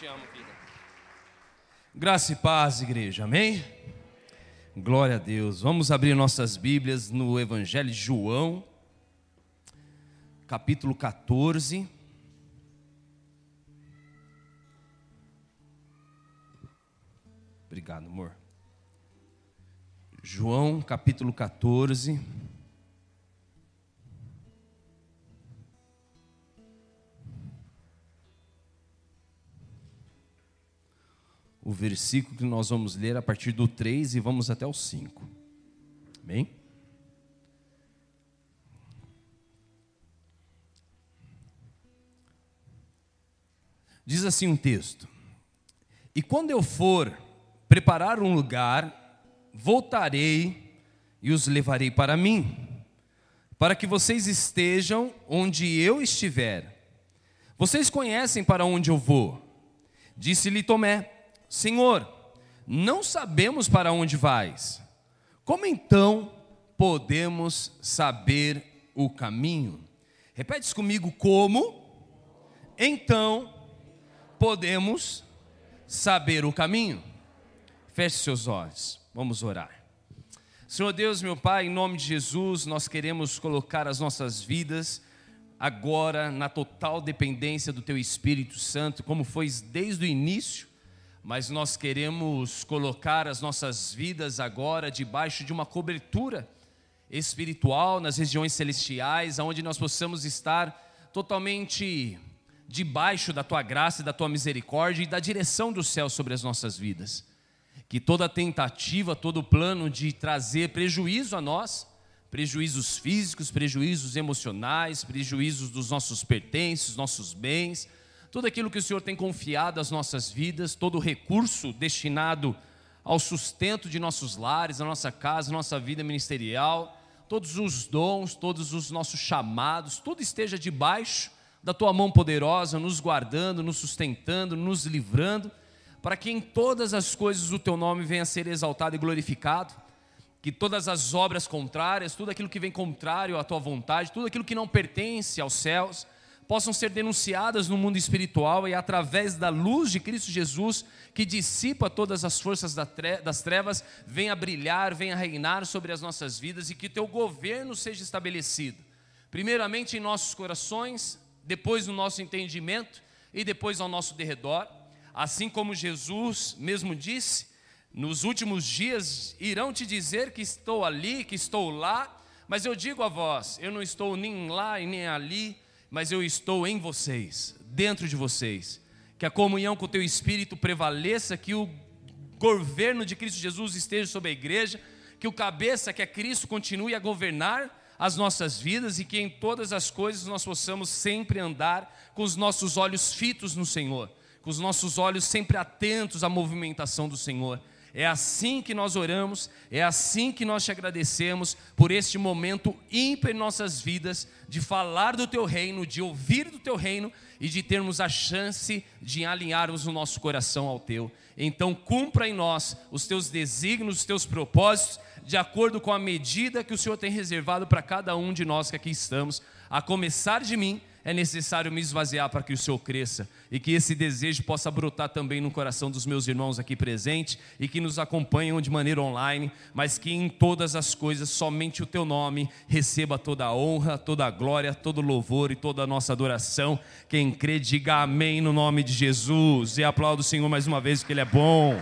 te amo, vida. Graça e paz, igreja, amém? Glória a Deus. Vamos abrir nossas Bíblias no Evangelho de João, capítulo 14. Obrigado, amor. João, capítulo 14. O versículo que nós vamos ler a partir do 3 e vamos até o 5. Amém? Diz assim um texto: E quando eu for preparar um lugar, voltarei e os levarei para mim, para que vocês estejam onde eu estiver. Vocês conhecem para onde eu vou. Disse-lhe Tomé: Senhor, não sabemos para onde vais. Como então podemos saber o caminho? Repete comigo: como então podemos saber o caminho? Feche seus olhos, vamos orar. Senhor Deus, meu Pai, em nome de Jesus, nós queremos colocar as nossas vidas agora na total dependência do Teu Espírito Santo, como foi desde o início mas nós queremos colocar as nossas vidas agora debaixo de uma cobertura espiritual nas regiões celestiais, onde nós possamos estar totalmente debaixo da tua graça e da tua misericórdia e da direção do céu sobre as nossas vidas. Que toda tentativa, todo plano de trazer prejuízo a nós, prejuízos físicos, prejuízos emocionais, prejuízos dos nossos pertences, nossos bens, tudo aquilo que o Senhor tem confiado às nossas vidas, todo o recurso destinado ao sustento de nossos lares, a nossa casa, nossa vida ministerial, todos os dons, todos os nossos chamados, tudo esteja debaixo da tua mão poderosa, nos guardando, nos sustentando, nos livrando, para que em todas as coisas o teu nome venha a ser exaltado e glorificado, que todas as obras contrárias, tudo aquilo que vem contrário à tua vontade, tudo aquilo que não pertence aos céus, possam ser denunciadas no mundo espiritual e através da luz de Cristo Jesus, que dissipa todas as forças das trevas, venha brilhar, venha reinar sobre as nossas vidas e que teu governo seja estabelecido, primeiramente em nossos corações, depois no nosso entendimento e depois ao nosso derredor, assim como Jesus mesmo disse, nos últimos dias irão te dizer que estou ali, que estou lá, mas eu digo a vós, eu não estou nem lá e nem ali, mas eu estou em vocês, dentro de vocês. Que a comunhão com o teu espírito prevaleça, que o governo de Cristo Jesus esteja sobre a igreja, que o cabeça, que é Cristo, continue a governar as nossas vidas e que em todas as coisas nós possamos sempre andar com os nossos olhos fitos no Senhor, com os nossos olhos sempre atentos à movimentação do Senhor é assim que nós oramos, é assim que nós te agradecemos por este momento ímpar em nossas vidas, de falar do teu reino, de ouvir do teu reino e de termos a chance de alinharmos o nosso coração ao teu. Então, cumpra em nós os teus desígnios, os teus propósitos, de acordo com a medida que o Senhor tem reservado para cada um de nós que aqui estamos, a começar de mim é necessário me esvaziar para que o Senhor cresça e que esse desejo possa brotar também no coração dos meus irmãos aqui presentes e que nos acompanham de maneira online, mas que em todas as coisas somente o teu nome receba toda a honra, toda a glória, todo o louvor e toda a nossa adoração. Quem crê, diga amém no nome de Jesus e aplauda o Senhor mais uma vez, porque Ele é bom.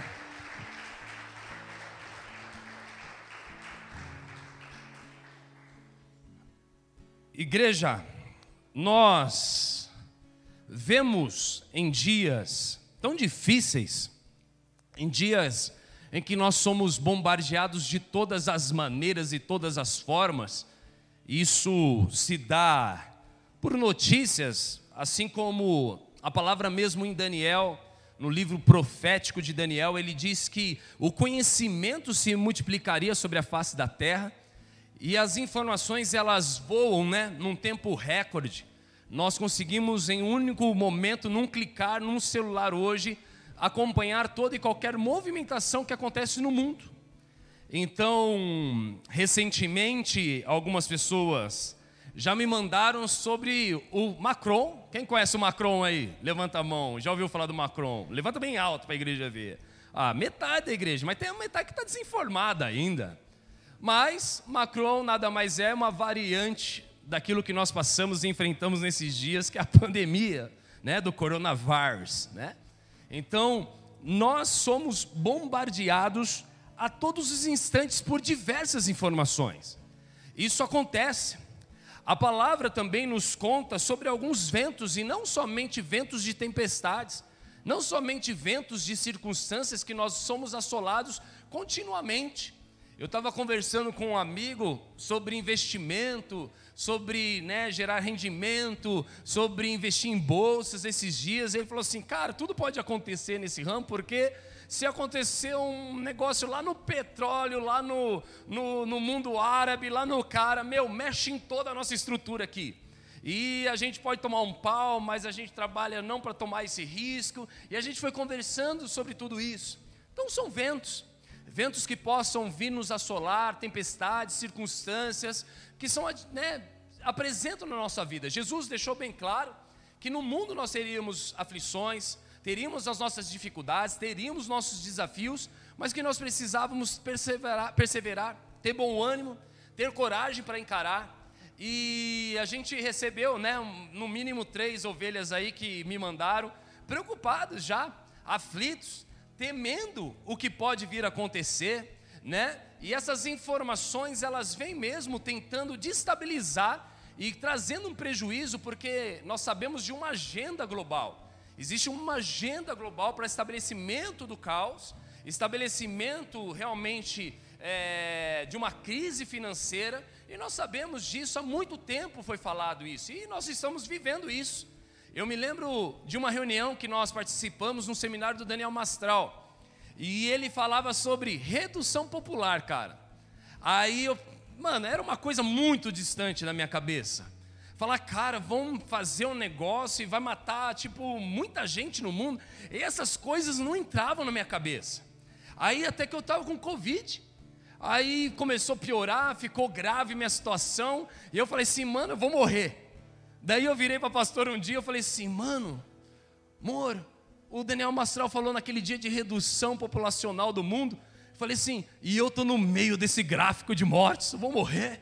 Igreja, nós vemos em dias tão difíceis, em dias em que nós somos bombardeados de todas as maneiras e todas as formas, isso se dá por notícias, assim como a palavra mesmo em Daniel, no livro profético de Daniel, ele diz que o conhecimento se multiplicaria sobre a face da terra e as informações elas voam, né, num tempo recorde. Nós conseguimos em um único momento, num clicar num celular hoje, acompanhar toda e qualquer movimentação que acontece no mundo. Então, recentemente, algumas pessoas Já me mandaram sobre o Macron. Quem conhece o Macron aí? Levanta a mão. Já ouviu falar do Macron? Levanta bem alto para a igreja ver. Ah, metade da igreja, mas tem uma metade que está desinformada ainda. Mas Macron nada mais é uma variante daquilo que nós passamos e enfrentamos nesses dias, que é a pandemia né, do coronavírus. Né? Então, nós somos bombardeados a todos os instantes por diversas informações. Isso acontece. A palavra também nos conta sobre alguns ventos, e não somente ventos de tempestades, não somente ventos de circunstâncias que nós somos assolados continuamente. Eu estava conversando com um amigo sobre investimento, sobre né, gerar rendimento, sobre investir em bolsas esses dias. Ele falou assim: cara, tudo pode acontecer nesse ramo, porque se acontecer um negócio lá no petróleo, lá no, no, no mundo árabe, lá no cara, meu, mexe em toda a nossa estrutura aqui. E a gente pode tomar um pau, mas a gente trabalha não para tomar esse risco. E a gente foi conversando sobre tudo isso. Então são ventos, ventos que possam vir nos assolar, tempestades, circunstâncias que são, né, apresentam na nossa vida. Jesus deixou bem claro que no mundo nós teríamos aflições, teríamos as nossas dificuldades, teríamos nossos desafios, mas que nós precisávamos perseverar, perseverar ter bom ânimo, ter coragem para encarar. E a gente recebeu, né, no mínimo três ovelhas aí que me mandaram, preocupados já, aflitos, temendo o que pode vir a acontecer, né? E essas informações elas vêm mesmo tentando destabilizar e trazendo um prejuízo, porque nós sabemos de uma agenda global. Existe uma agenda global para estabelecimento do caos, estabelecimento realmente é, de uma crise financeira, e nós sabemos disso há muito tempo foi falado isso, e nós estamos vivendo isso. Eu me lembro de uma reunião que nós participamos no seminário do Daniel Mastral, e ele falava sobre redução popular, cara. Aí eu, mano, era uma coisa muito distante na minha cabeça falar, cara, vamos fazer um negócio e vai matar, tipo, muita gente no mundo. E essas coisas não entravam na minha cabeça. Aí até que eu estava com Covid. Aí começou a piorar, ficou grave minha situação. E eu falei assim, mano, eu vou morrer. Daí eu virei para pastor um dia, eu falei assim, mano, amor, o Daniel Mastral falou naquele dia de redução populacional do mundo. Eu falei assim, e eu estou no meio desse gráfico de mortes, vou morrer.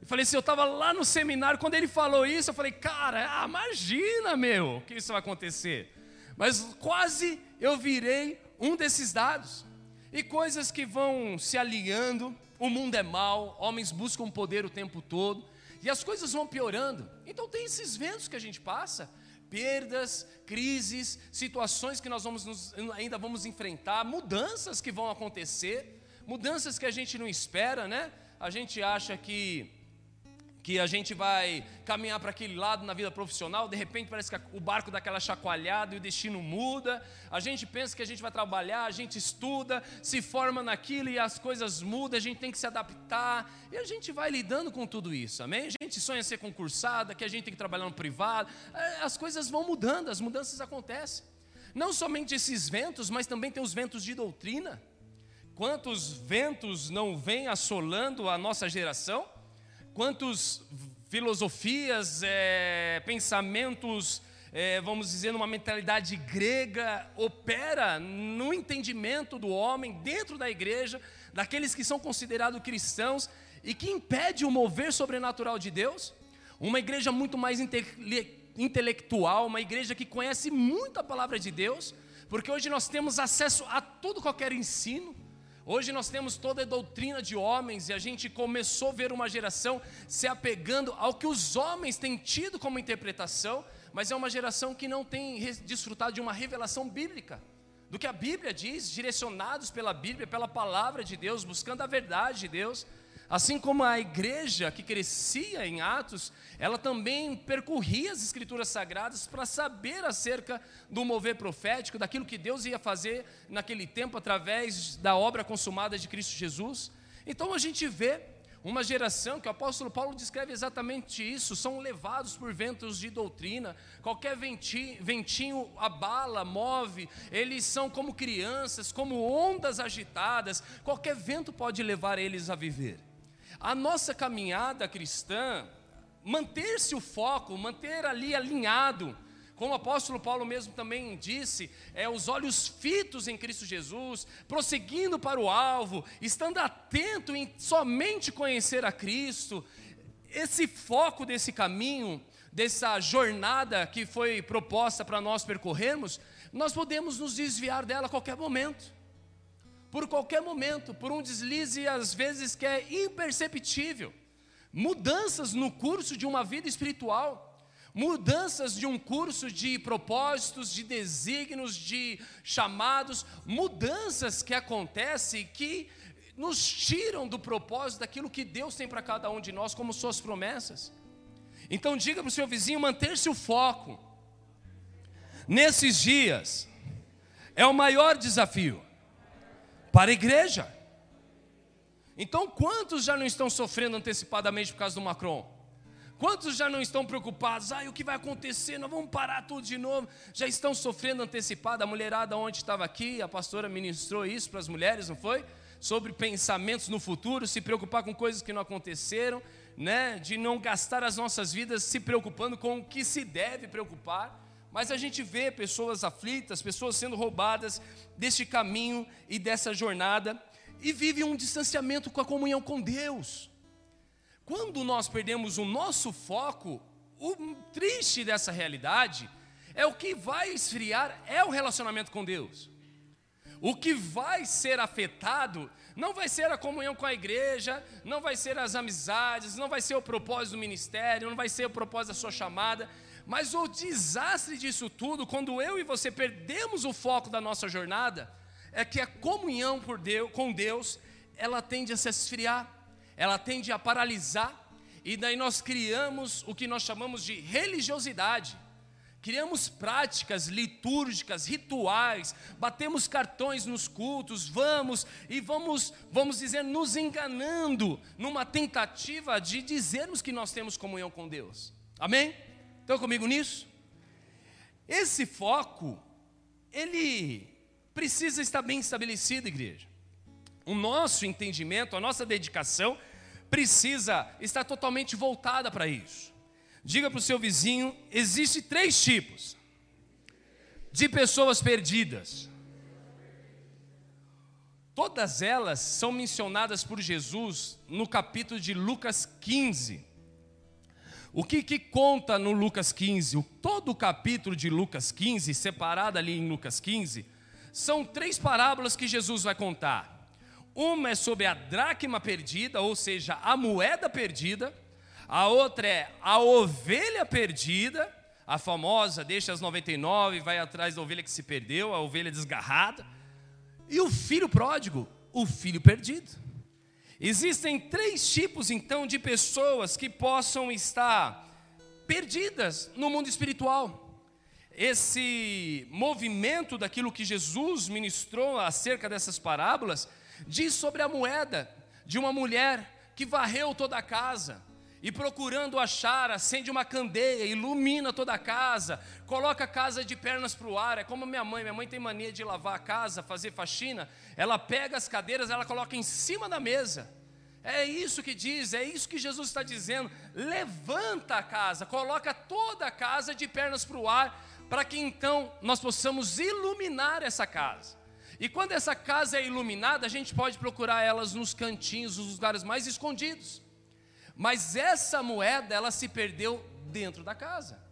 Eu falei assim, eu estava lá no seminário, quando ele falou isso, eu falei, cara, ah, imagina, meu, que isso vai acontecer. Mas quase eu virei um desses dados. E coisas que vão se alinhando, o mundo é mau, homens buscam poder o tempo todo, e as coisas vão piorando. Então tem esses ventos que a gente passa, perdas, crises, situações que nós vamos nos, ainda vamos enfrentar, mudanças que vão acontecer, mudanças que a gente não espera, né? A gente acha que que a gente vai caminhar para aquele lado na vida profissional, de repente parece que o barco dá aquela chacoalhada e o destino muda. A gente pensa que a gente vai trabalhar, a gente estuda, se forma naquilo e as coisas mudam, a gente tem que se adaptar. E a gente vai lidando com tudo isso, amém? A gente sonha ser concursada, que a gente tem que trabalhar no privado. É, as coisas vão mudando, as mudanças acontecem. Não somente esses ventos, mas também tem os ventos de doutrina. Quantos ventos não vêm assolando a nossa geração? Quantos filosofias, é, pensamentos, é, vamos dizer, numa mentalidade grega, opera no entendimento do homem dentro da igreja, daqueles que são considerados cristãos e que impede o mover sobrenatural de Deus. Uma igreja muito mais intelectual, uma igreja que conhece muito a palavra de Deus, porque hoje nós temos acesso a todo qualquer ensino. Hoje nós temos toda a doutrina de homens e a gente começou a ver uma geração se apegando ao que os homens têm tido como interpretação, mas é uma geração que não tem desfrutado de uma revelação bíblica, do que a Bíblia diz, direcionados pela Bíblia, pela palavra de Deus, buscando a verdade de Deus. Assim como a igreja que crescia em Atos, ela também percorria as escrituras sagradas para saber acerca do mover profético, daquilo que Deus ia fazer naquele tempo através da obra consumada de Cristo Jesus. Então a gente vê uma geração que o apóstolo Paulo descreve exatamente isso, são levados por ventos de doutrina, qualquer ventinho, ventinho abala, move, eles são como crianças, como ondas agitadas, qualquer vento pode levar eles a viver. A nossa caminhada cristã, manter-se o foco, manter ali alinhado, como o apóstolo Paulo mesmo também disse, é os olhos fitos em Cristo Jesus, prosseguindo para o alvo, estando atento em somente conhecer a Cristo. Esse foco desse caminho, dessa jornada que foi proposta para nós percorrermos, nós podemos nos desviar dela a qualquer momento. Por qualquer momento, por um deslize às vezes que é imperceptível. Mudanças no curso de uma vida espiritual mudanças de um curso de propósitos, de desígnios, de chamados, mudanças que acontecem que nos tiram do propósito daquilo que Deus tem para cada um de nós como suas promessas. Então diga para o seu vizinho manter-se o foco. Nesses dias é o maior desafio para a igreja. Então quantos já não estão sofrendo antecipadamente por causa do Macron? Quantos já não estão preocupados? Ai, o que vai acontecer? Nós vamos parar tudo de novo. Já estão sofrendo antecipado. A mulherada onde estava aqui, a pastora ministrou isso para as mulheres, não foi? Sobre pensamentos no futuro, se preocupar com coisas que não aconteceram, né? De não gastar as nossas vidas se preocupando com o que se deve preocupar. Mas a gente vê pessoas aflitas, pessoas sendo roubadas deste caminho e dessa jornada e vive um distanciamento com a comunhão com Deus. Quando nós perdemos o nosso foco, o triste dessa realidade é o que vai esfriar é o relacionamento com Deus. O que vai ser afetado não vai ser a comunhão com a igreja, não vai ser as amizades, não vai ser o propósito do ministério, não vai ser o propósito da sua chamada, mas o desastre disso tudo, quando eu e você perdemos o foco da nossa jornada, é que a comunhão por Deus, com Deus, ela tende a se esfriar ela tende a paralisar, e daí nós criamos o que nós chamamos de religiosidade. Criamos práticas litúrgicas, rituais, batemos cartões nos cultos, vamos e vamos, vamos dizer, nos enganando numa tentativa de dizermos que nós temos comunhão com Deus. Amém? Estão comigo nisso? Esse foco, ele precisa estar bem estabelecido, igreja. O nosso entendimento, a nossa dedicação precisa estar totalmente voltada para isso. Diga para o seu vizinho: existe três tipos de pessoas perdidas. Todas elas são mencionadas por Jesus no capítulo de Lucas 15. O que, que conta no Lucas 15? todo o capítulo de Lucas 15, separado ali em Lucas 15, são três parábolas que Jesus vai contar. Uma é sobre a dracma perdida, ou seja, a moeda perdida. A outra é a ovelha perdida, a famosa, deixa as 99 e vai atrás da ovelha que se perdeu, a ovelha desgarrada. E o filho pródigo, o filho perdido. Existem três tipos então de pessoas que possam estar perdidas no mundo espiritual. Esse movimento daquilo que Jesus ministrou acerca dessas parábolas diz sobre a moeda de uma mulher que varreu toda a casa e procurando achar, acende uma candeia, ilumina toda a casa, coloca a casa de pernas para o ar. É como minha mãe, minha mãe tem mania de lavar a casa, fazer faxina. Ela pega as cadeiras, ela coloca em cima da mesa. É isso que diz, é isso que Jesus está dizendo. Levanta a casa, coloca toda a casa de pernas para o ar, para que então nós possamos iluminar essa casa. E quando essa casa é iluminada, a gente pode procurar elas nos cantinhos, nos lugares mais escondidos. Mas essa moeda, ela se perdeu dentro da casa.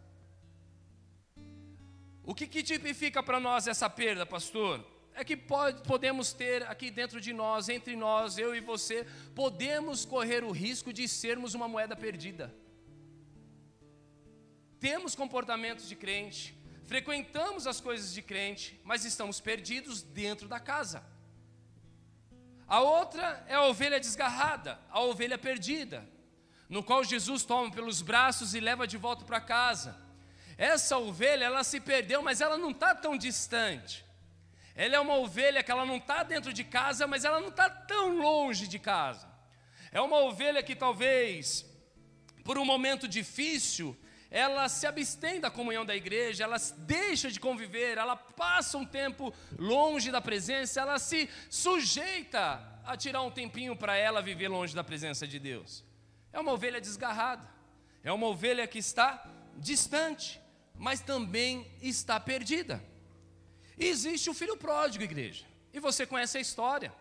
O que, que tipifica para nós essa perda, pastor? É que pode, podemos ter aqui dentro de nós, entre nós, eu e você, podemos correr o risco de sermos uma moeda perdida. Temos comportamentos de crente, frequentamos as coisas de crente, mas estamos perdidos dentro da casa. A outra é a ovelha desgarrada, a ovelha perdida, no qual Jesus toma pelos braços e leva de volta para casa. Essa ovelha, ela se perdeu, mas ela não está tão distante. Ela é uma ovelha que ela não está dentro de casa, mas ela não está tão longe de casa. É uma ovelha que talvez, por um momento difícil, ela se abstém da comunhão da igreja, ela deixa de conviver, ela passa um tempo longe da presença, ela se sujeita a tirar um tempinho para ela viver longe da presença de Deus. É uma ovelha desgarrada. É uma ovelha que está distante, mas também está perdida. E existe o filho pródigo, igreja. E você conhece a história.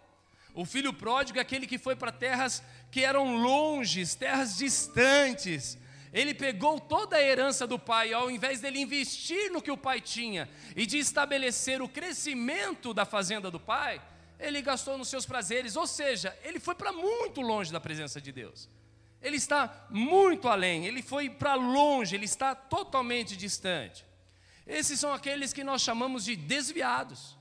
O filho pródigo é aquele que foi para terras que eram longes, terras distantes. Ele pegou toda a herança do pai, ao invés dele investir no que o pai tinha e de estabelecer o crescimento da fazenda do pai, ele gastou nos seus prazeres, ou seja, ele foi para muito longe da presença de Deus. Ele está muito além, ele foi para longe, ele está totalmente distante. Esses são aqueles que nós chamamos de desviados,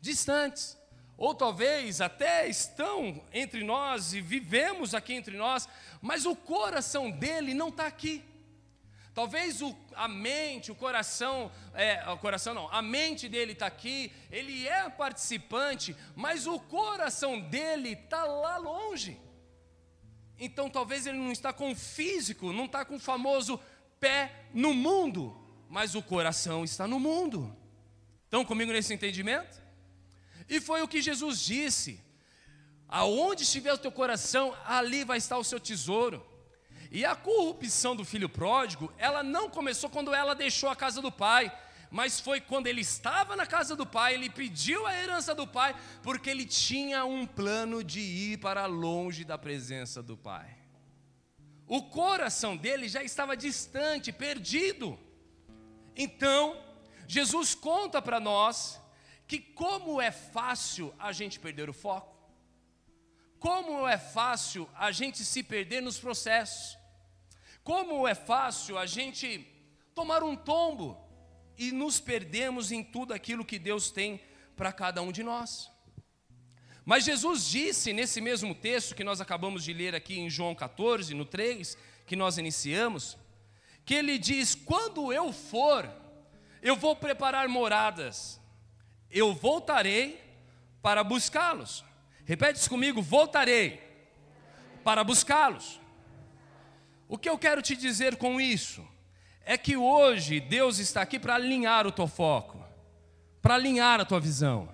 distantes, ou talvez até estão entre nós e vivemos aqui entre nós, mas o coração dele não está aqui. Talvez o, a mente, o coração, é, o coração não, a mente dele está aqui, ele é participante, mas o coração dele está lá longe. Então talvez ele não está com o físico, não está com o famoso pé no mundo, mas o coração está no mundo. Estão comigo nesse entendimento? E foi o que Jesus disse: aonde estiver o teu coração, ali vai estar o seu tesouro. E a corrupção do filho pródigo, ela não começou quando ela deixou a casa do pai, mas foi quando ele estava na casa do pai, ele pediu a herança do pai, porque ele tinha um plano de ir para longe da presença do pai. O coração dele já estava distante, perdido. Então, Jesus conta para nós que como é fácil a gente perder o foco, como é fácil a gente se perder nos processos. Como é fácil a gente tomar um tombo e nos perdemos em tudo aquilo que Deus tem para cada um de nós. Mas Jesus disse nesse mesmo texto que nós acabamos de ler aqui em João 14, no 3, que nós iniciamos, que ele diz: Quando eu for, eu vou preparar moradas, eu voltarei para buscá-los. Repete isso comigo: voltarei para buscá-los. O que eu quero te dizer com isso é que hoje Deus está aqui para alinhar o teu foco, para alinhar a tua visão.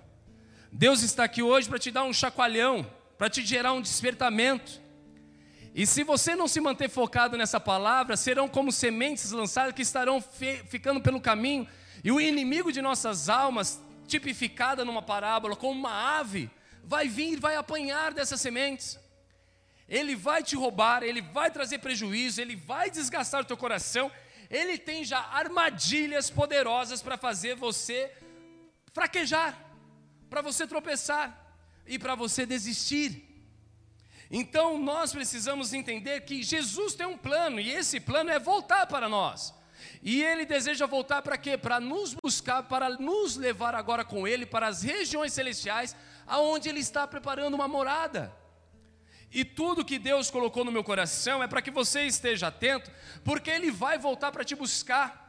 Deus está aqui hoje para te dar um chacoalhão, para te gerar um despertamento. E se você não se manter focado nessa palavra, serão como sementes lançadas que estarão ficando pelo caminho, e o inimigo de nossas almas, tipificada numa parábola como uma ave, vai vir e vai apanhar dessas sementes ele vai te roubar, ele vai trazer prejuízo, ele vai desgastar o teu coração, ele tem já armadilhas poderosas para fazer você fraquejar, para você tropeçar e para você desistir. Então nós precisamos entender que Jesus tem um plano e esse plano é voltar para nós. E ele deseja voltar para quê? Para nos buscar, para nos levar agora com ele para as regiões celestiais, aonde ele está preparando uma morada. E tudo que Deus colocou no meu coração é para que você esteja atento, porque Ele vai voltar para te buscar.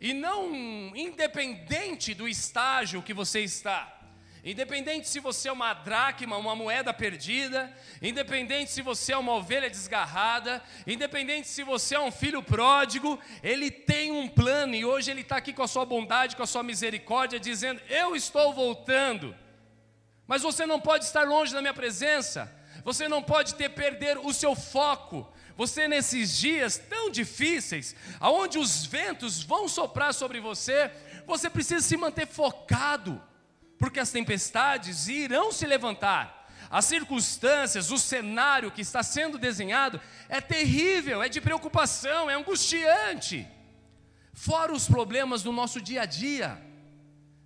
E não independente do estágio que você está, independente se você é uma dracma, uma moeda perdida, independente se você é uma ovelha desgarrada, independente se você é um filho pródigo, Ele tem um plano e hoje Ele está aqui com a sua bondade, com a sua misericórdia, dizendo: Eu estou voltando, mas você não pode estar longe da minha presença você não pode ter perder o seu foco. Você nesses dias tão difíceis, aonde os ventos vão soprar sobre você, você precisa se manter focado, porque as tempestades irão se levantar. As circunstâncias, o cenário que está sendo desenhado é terrível, é de preocupação, é angustiante. Fora os problemas do nosso dia a dia.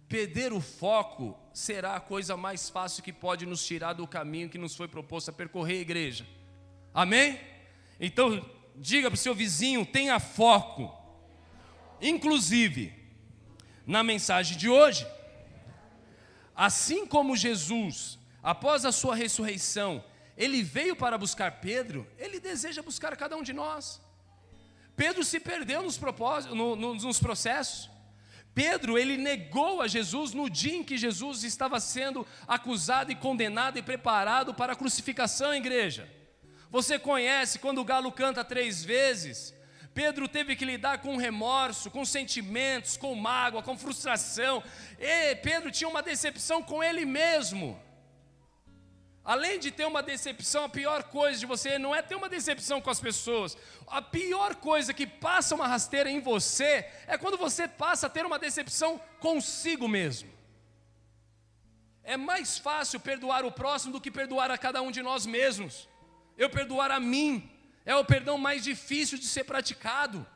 Perder o foco será a coisa mais fácil que pode nos tirar do caminho que nos foi proposto a percorrer, igreja. Amém? Então, diga para o seu vizinho: tenha foco. Inclusive, na mensagem de hoje, assim como Jesus, após a sua ressurreição, ele veio para buscar Pedro, ele deseja buscar cada um de nós. Pedro se perdeu nos, propósitos, no, no, nos processos. Pedro, ele negou a Jesus no dia em que Jesus estava sendo acusado e condenado e preparado para a crucificação, igreja. Você conhece quando o galo canta três vezes? Pedro teve que lidar com remorso, com sentimentos, com mágoa, com frustração. E Pedro tinha uma decepção com ele mesmo. Além de ter uma decepção, a pior coisa de você não é ter uma decepção com as pessoas. A pior coisa que passa uma rasteira em você é quando você passa a ter uma decepção consigo mesmo. É mais fácil perdoar o próximo do que perdoar a cada um de nós mesmos. Eu perdoar a mim é o perdão mais difícil de ser praticado.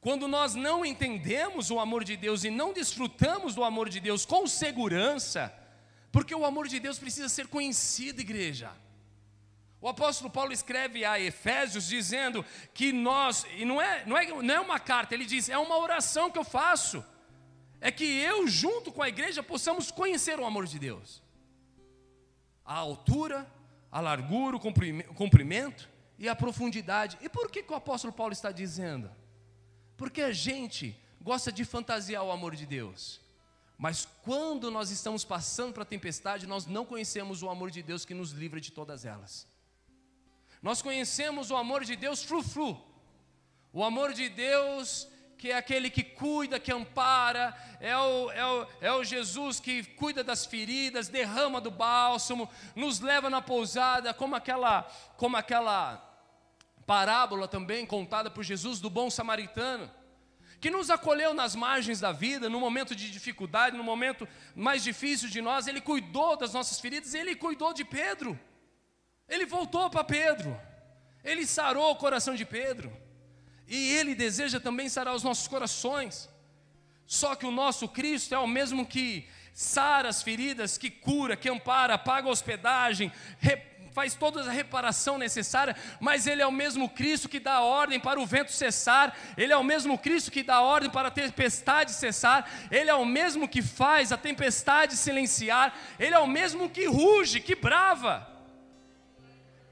Quando nós não entendemos o amor de Deus e não desfrutamos do amor de Deus com segurança, porque o amor de Deus precisa ser conhecido, igreja. O apóstolo Paulo escreve a Efésios dizendo que nós, e não é, não, é, não é uma carta, ele diz, é uma oração que eu faço, é que eu, junto com a igreja, possamos conhecer o amor de Deus, a altura, a largura, o comprimento e a profundidade. E por que, que o apóstolo Paulo está dizendo? Porque a gente gosta de fantasiar o amor de Deus. Mas quando nós estamos passando para a tempestade, nós não conhecemos o amor de Deus que nos livra de todas elas. Nós conhecemos o amor de Deus fru-fru. O amor de Deus que é aquele que cuida, que ampara, é o, é, o, é o Jesus que cuida das feridas, derrama do bálsamo, nos leva na pousada, como aquela, como aquela parábola também contada por Jesus do bom samaritano, que nos acolheu nas margens da vida, no momento de dificuldade, no momento mais difícil de nós, ele cuidou das nossas feridas, ele cuidou de Pedro. Ele voltou para Pedro. Ele sarou o coração de Pedro. E ele deseja também sarar os nossos corações. Só que o nosso Cristo é o mesmo que sara as feridas, que cura, que ampara, paga a hospedagem, faz toda a reparação necessária, mas Ele é o mesmo Cristo que dá ordem para o vento cessar, Ele é o mesmo Cristo que dá ordem para a tempestade cessar, Ele é o mesmo que faz a tempestade silenciar, Ele é o mesmo que ruge, que brava.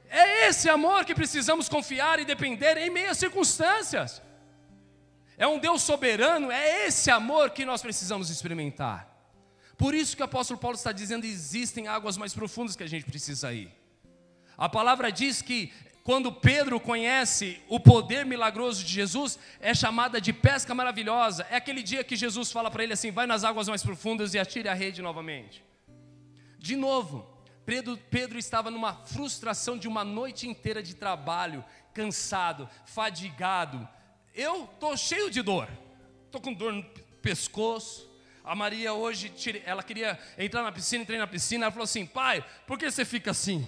É esse amor que precisamos confiar e depender em meio às circunstâncias. É um Deus soberano, é esse amor que nós precisamos experimentar. Por isso que o apóstolo Paulo está dizendo: existem águas mais profundas que a gente precisa ir. A palavra diz que quando Pedro conhece o poder milagroso de Jesus, é chamada de pesca maravilhosa. É aquele dia que Jesus fala para ele assim: vai nas águas mais profundas e atire a rede novamente. De novo, Pedro, Pedro estava numa frustração de uma noite inteira de trabalho, cansado, fadigado. Eu estou cheio de dor, estou com dor no pescoço. A Maria hoje, ela queria entrar na piscina, entrei na piscina. Ela falou assim: pai, por que você fica assim?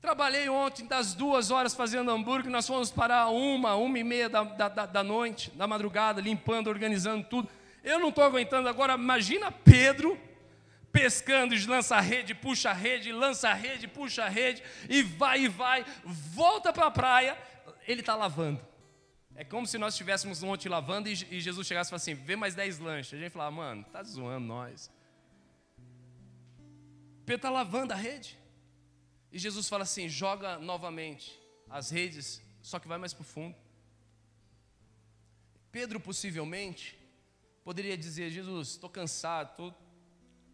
Trabalhei ontem das duas horas fazendo hambúrguer, nós fomos parar uma, uma e meia da, da, da noite, da madrugada, limpando, organizando tudo. Eu não estou aguentando agora, imagina Pedro pescando, lança a rede, puxa a rede, lança a rede, puxa a rede, e vai e vai, volta para a praia, ele está lavando. É como se nós estivéssemos ontem lavando e, e Jesus chegasse e falasse assim: vê mais dez lanches. A gente falava, mano, tá zoando nós. Pedro está lavando a rede. E Jesus fala assim: joga novamente as redes, só que vai mais para o fundo. Pedro possivelmente poderia dizer: Jesus, estou cansado, estou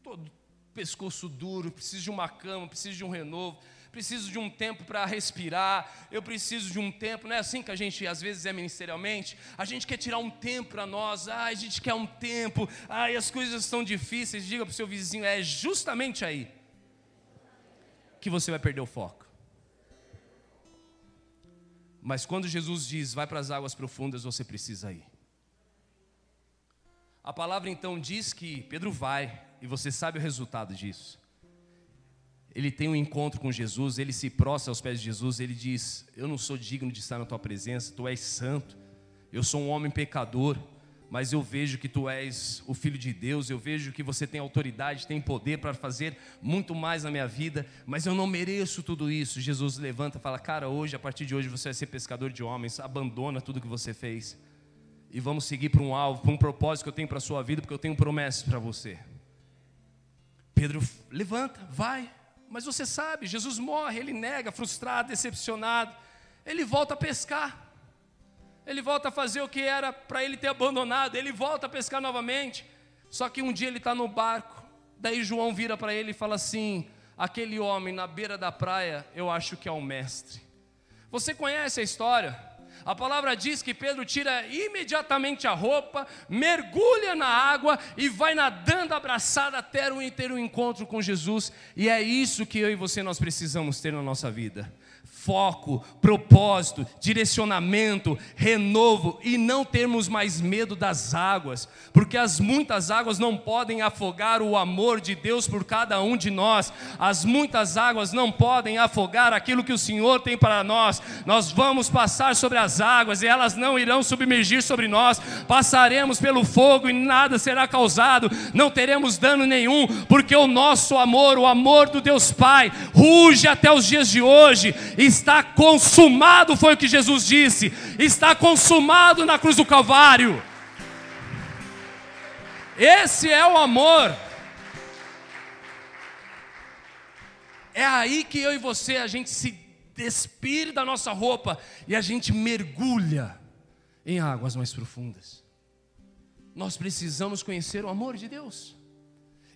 todo pescoço duro, preciso de uma cama, preciso de um renovo, preciso de um tempo para respirar, eu preciso de um tempo, não é assim que a gente às vezes é ministerialmente? A gente quer tirar um tempo para nós, ah, a gente quer um tempo, ai, as coisas estão difíceis, diga para o seu vizinho, é justamente aí que você vai perder o foco. Mas quando Jesus diz, vai para as águas profundas, você precisa ir. A palavra então diz que Pedro vai, e você sabe o resultado disso. Ele tem um encontro com Jesus, ele se prostra aos pés de Jesus, ele diz: Eu não sou digno de estar na tua presença, tu és santo, eu sou um homem pecador mas eu vejo que tu és o filho de Deus, eu vejo que você tem autoridade, tem poder para fazer muito mais na minha vida, mas eu não mereço tudo isso. Jesus levanta e fala: Cara, hoje, a partir de hoje, você vai ser pescador de homens, abandona tudo que você fez e vamos seguir para um alvo, para um propósito que eu tenho para a sua vida, porque eu tenho promessas para você. Pedro levanta, vai, mas você sabe, Jesus morre, ele nega, frustrado, decepcionado, ele volta a pescar ele volta a fazer o que era para ele ter abandonado, ele volta a pescar novamente. Só que um dia ele está no barco, daí João vira para ele e fala assim: aquele homem na beira da praia, eu acho que é o mestre. Você conhece a história? A palavra diz que Pedro tira imediatamente a roupa, mergulha na água e vai nadando abraçado até o inteiro encontro com Jesus. E é isso que eu e você nós precisamos ter na nossa vida foco, propósito, direcionamento, renovo e não termos mais medo das águas, porque as muitas águas não podem afogar o amor de Deus por cada um de nós, as muitas águas não podem afogar aquilo que o Senhor tem para nós. Nós vamos passar sobre as águas e elas não irão submergir sobre nós, passaremos pelo fogo e nada será causado, não teremos dano nenhum, porque o nosso amor, o amor do Deus Pai, ruge até os dias de hoje Está consumado, foi o que Jesus disse. Está consumado na cruz do Calvário. Esse é o amor. É aí que eu e você a gente se despire da nossa roupa e a gente mergulha em águas mais profundas. Nós precisamos conhecer o amor de Deus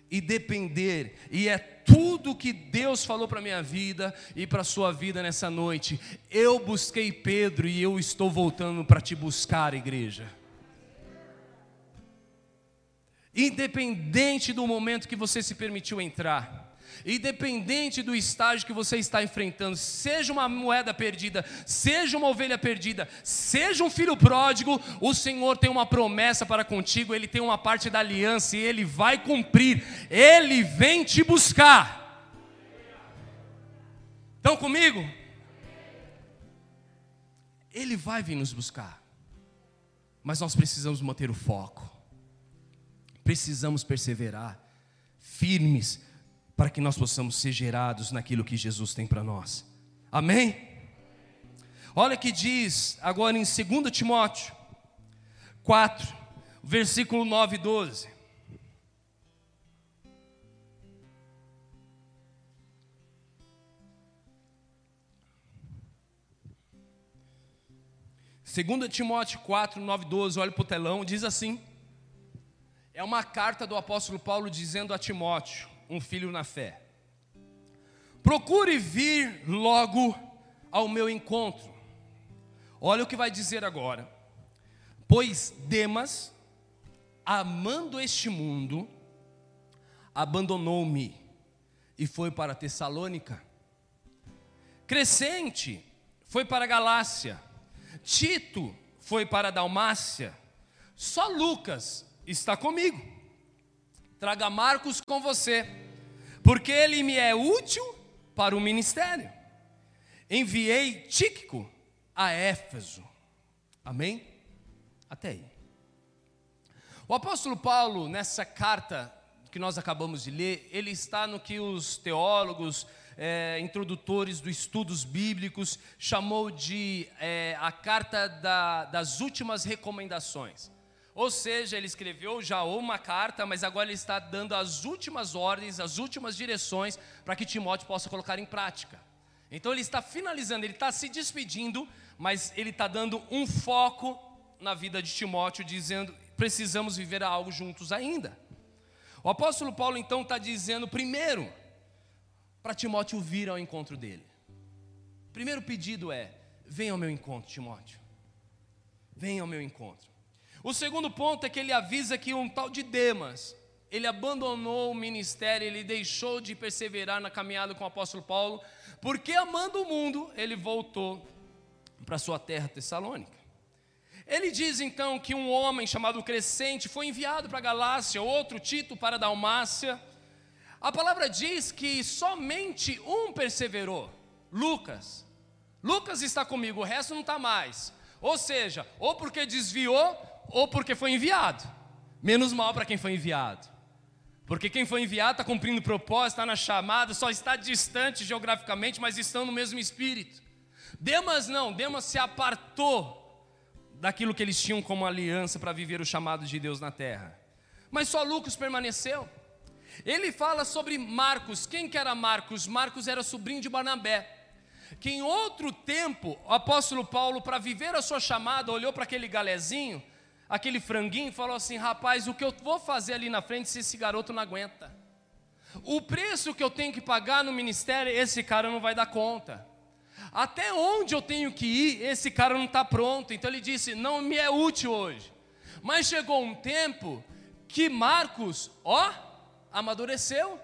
e depender, e é tudo que Deus falou para minha vida e para sua vida nessa noite. Eu busquei Pedro e eu estou voltando para te buscar, igreja. Independente do momento que você se permitiu entrar, independente do estágio que você está enfrentando, seja uma moeda perdida, seja uma ovelha perdida, seja um filho pródigo, o Senhor tem uma promessa para contigo, Ele tem uma parte da aliança e Ele vai cumprir, Ele vem te buscar. Estão comigo? Ele vai vir nos buscar, mas nós precisamos manter o foco, precisamos perseverar, firmes, para que nós possamos ser gerados naquilo que Jesus tem para nós. Amém? Olha que diz agora em 2 Timóteo 4, versículo 9 e 12. Segunda Timóteo 4, 9 12, olha para o telão, diz assim, é uma carta do apóstolo Paulo dizendo a Timóteo, um filho na fé. Procure vir logo ao meu encontro. Olha o que vai dizer agora. Pois Demas, amando este mundo, abandonou-me e foi para Tessalônica. Crescente foi para Galácia. Tito foi para Dalmácia. Só Lucas está comigo. Traga Marcos com você porque ele me é útil para o ministério. Enviei Tíquico a Éfeso. Amém? Até aí. O apóstolo Paulo, nessa carta que nós acabamos de ler, ele está no que os teólogos, é, introdutores dos estudos bíblicos, chamou de é, a carta da, das últimas recomendações. Ou seja, ele escreveu já uma carta, mas agora ele está dando as últimas ordens, as últimas direções para que Timóteo possa colocar em prática. Então ele está finalizando, ele está se despedindo, mas ele está dando um foco na vida de Timóteo, dizendo: precisamos viver algo juntos ainda. O apóstolo Paulo então está dizendo, primeiro, para Timóteo vir ao encontro dele. Primeiro pedido é: venha ao meu encontro, Timóteo. Venha ao meu encontro. O segundo ponto é que ele avisa que um tal de Demas, ele abandonou o ministério, ele deixou de perseverar na caminhada com o apóstolo Paulo, porque amando o mundo, ele voltou para sua terra Tessalônica. Ele diz então que um homem chamado Crescente foi enviado para Galácia, outro Tito para Dalmácia. A palavra diz que somente um perseverou, Lucas. Lucas está comigo, o resto não está mais. Ou seja, ou porque desviou, ou porque foi enviado. Menos mal para quem foi enviado. Porque quem foi enviado está cumprindo propósito, está na chamada, só está distante geograficamente, mas estão no mesmo espírito. Demas não, Demas se apartou daquilo que eles tinham como aliança para viver o chamado de Deus na terra. Mas só Lucas permaneceu. Ele fala sobre Marcos. Quem que era Marcos? Marcos era sobrinho de Barnabé. Que em outro tempo, o apóstolo Paulo, para viver a sua chamada, olhou para aquele galezinho aquele franguinho falou assim: rapaz, o que eu vou fazer ali na frente se esse garoto não aguenta? O preço que eu tenho que pagar no ministério, esse cara não vai dar conta. Até onde eu tenho que ir, esse cara não está pronto. Então ele disse: Não me é útil hoje. Mas chegou um tempo que Marcos, ó, amadureceu.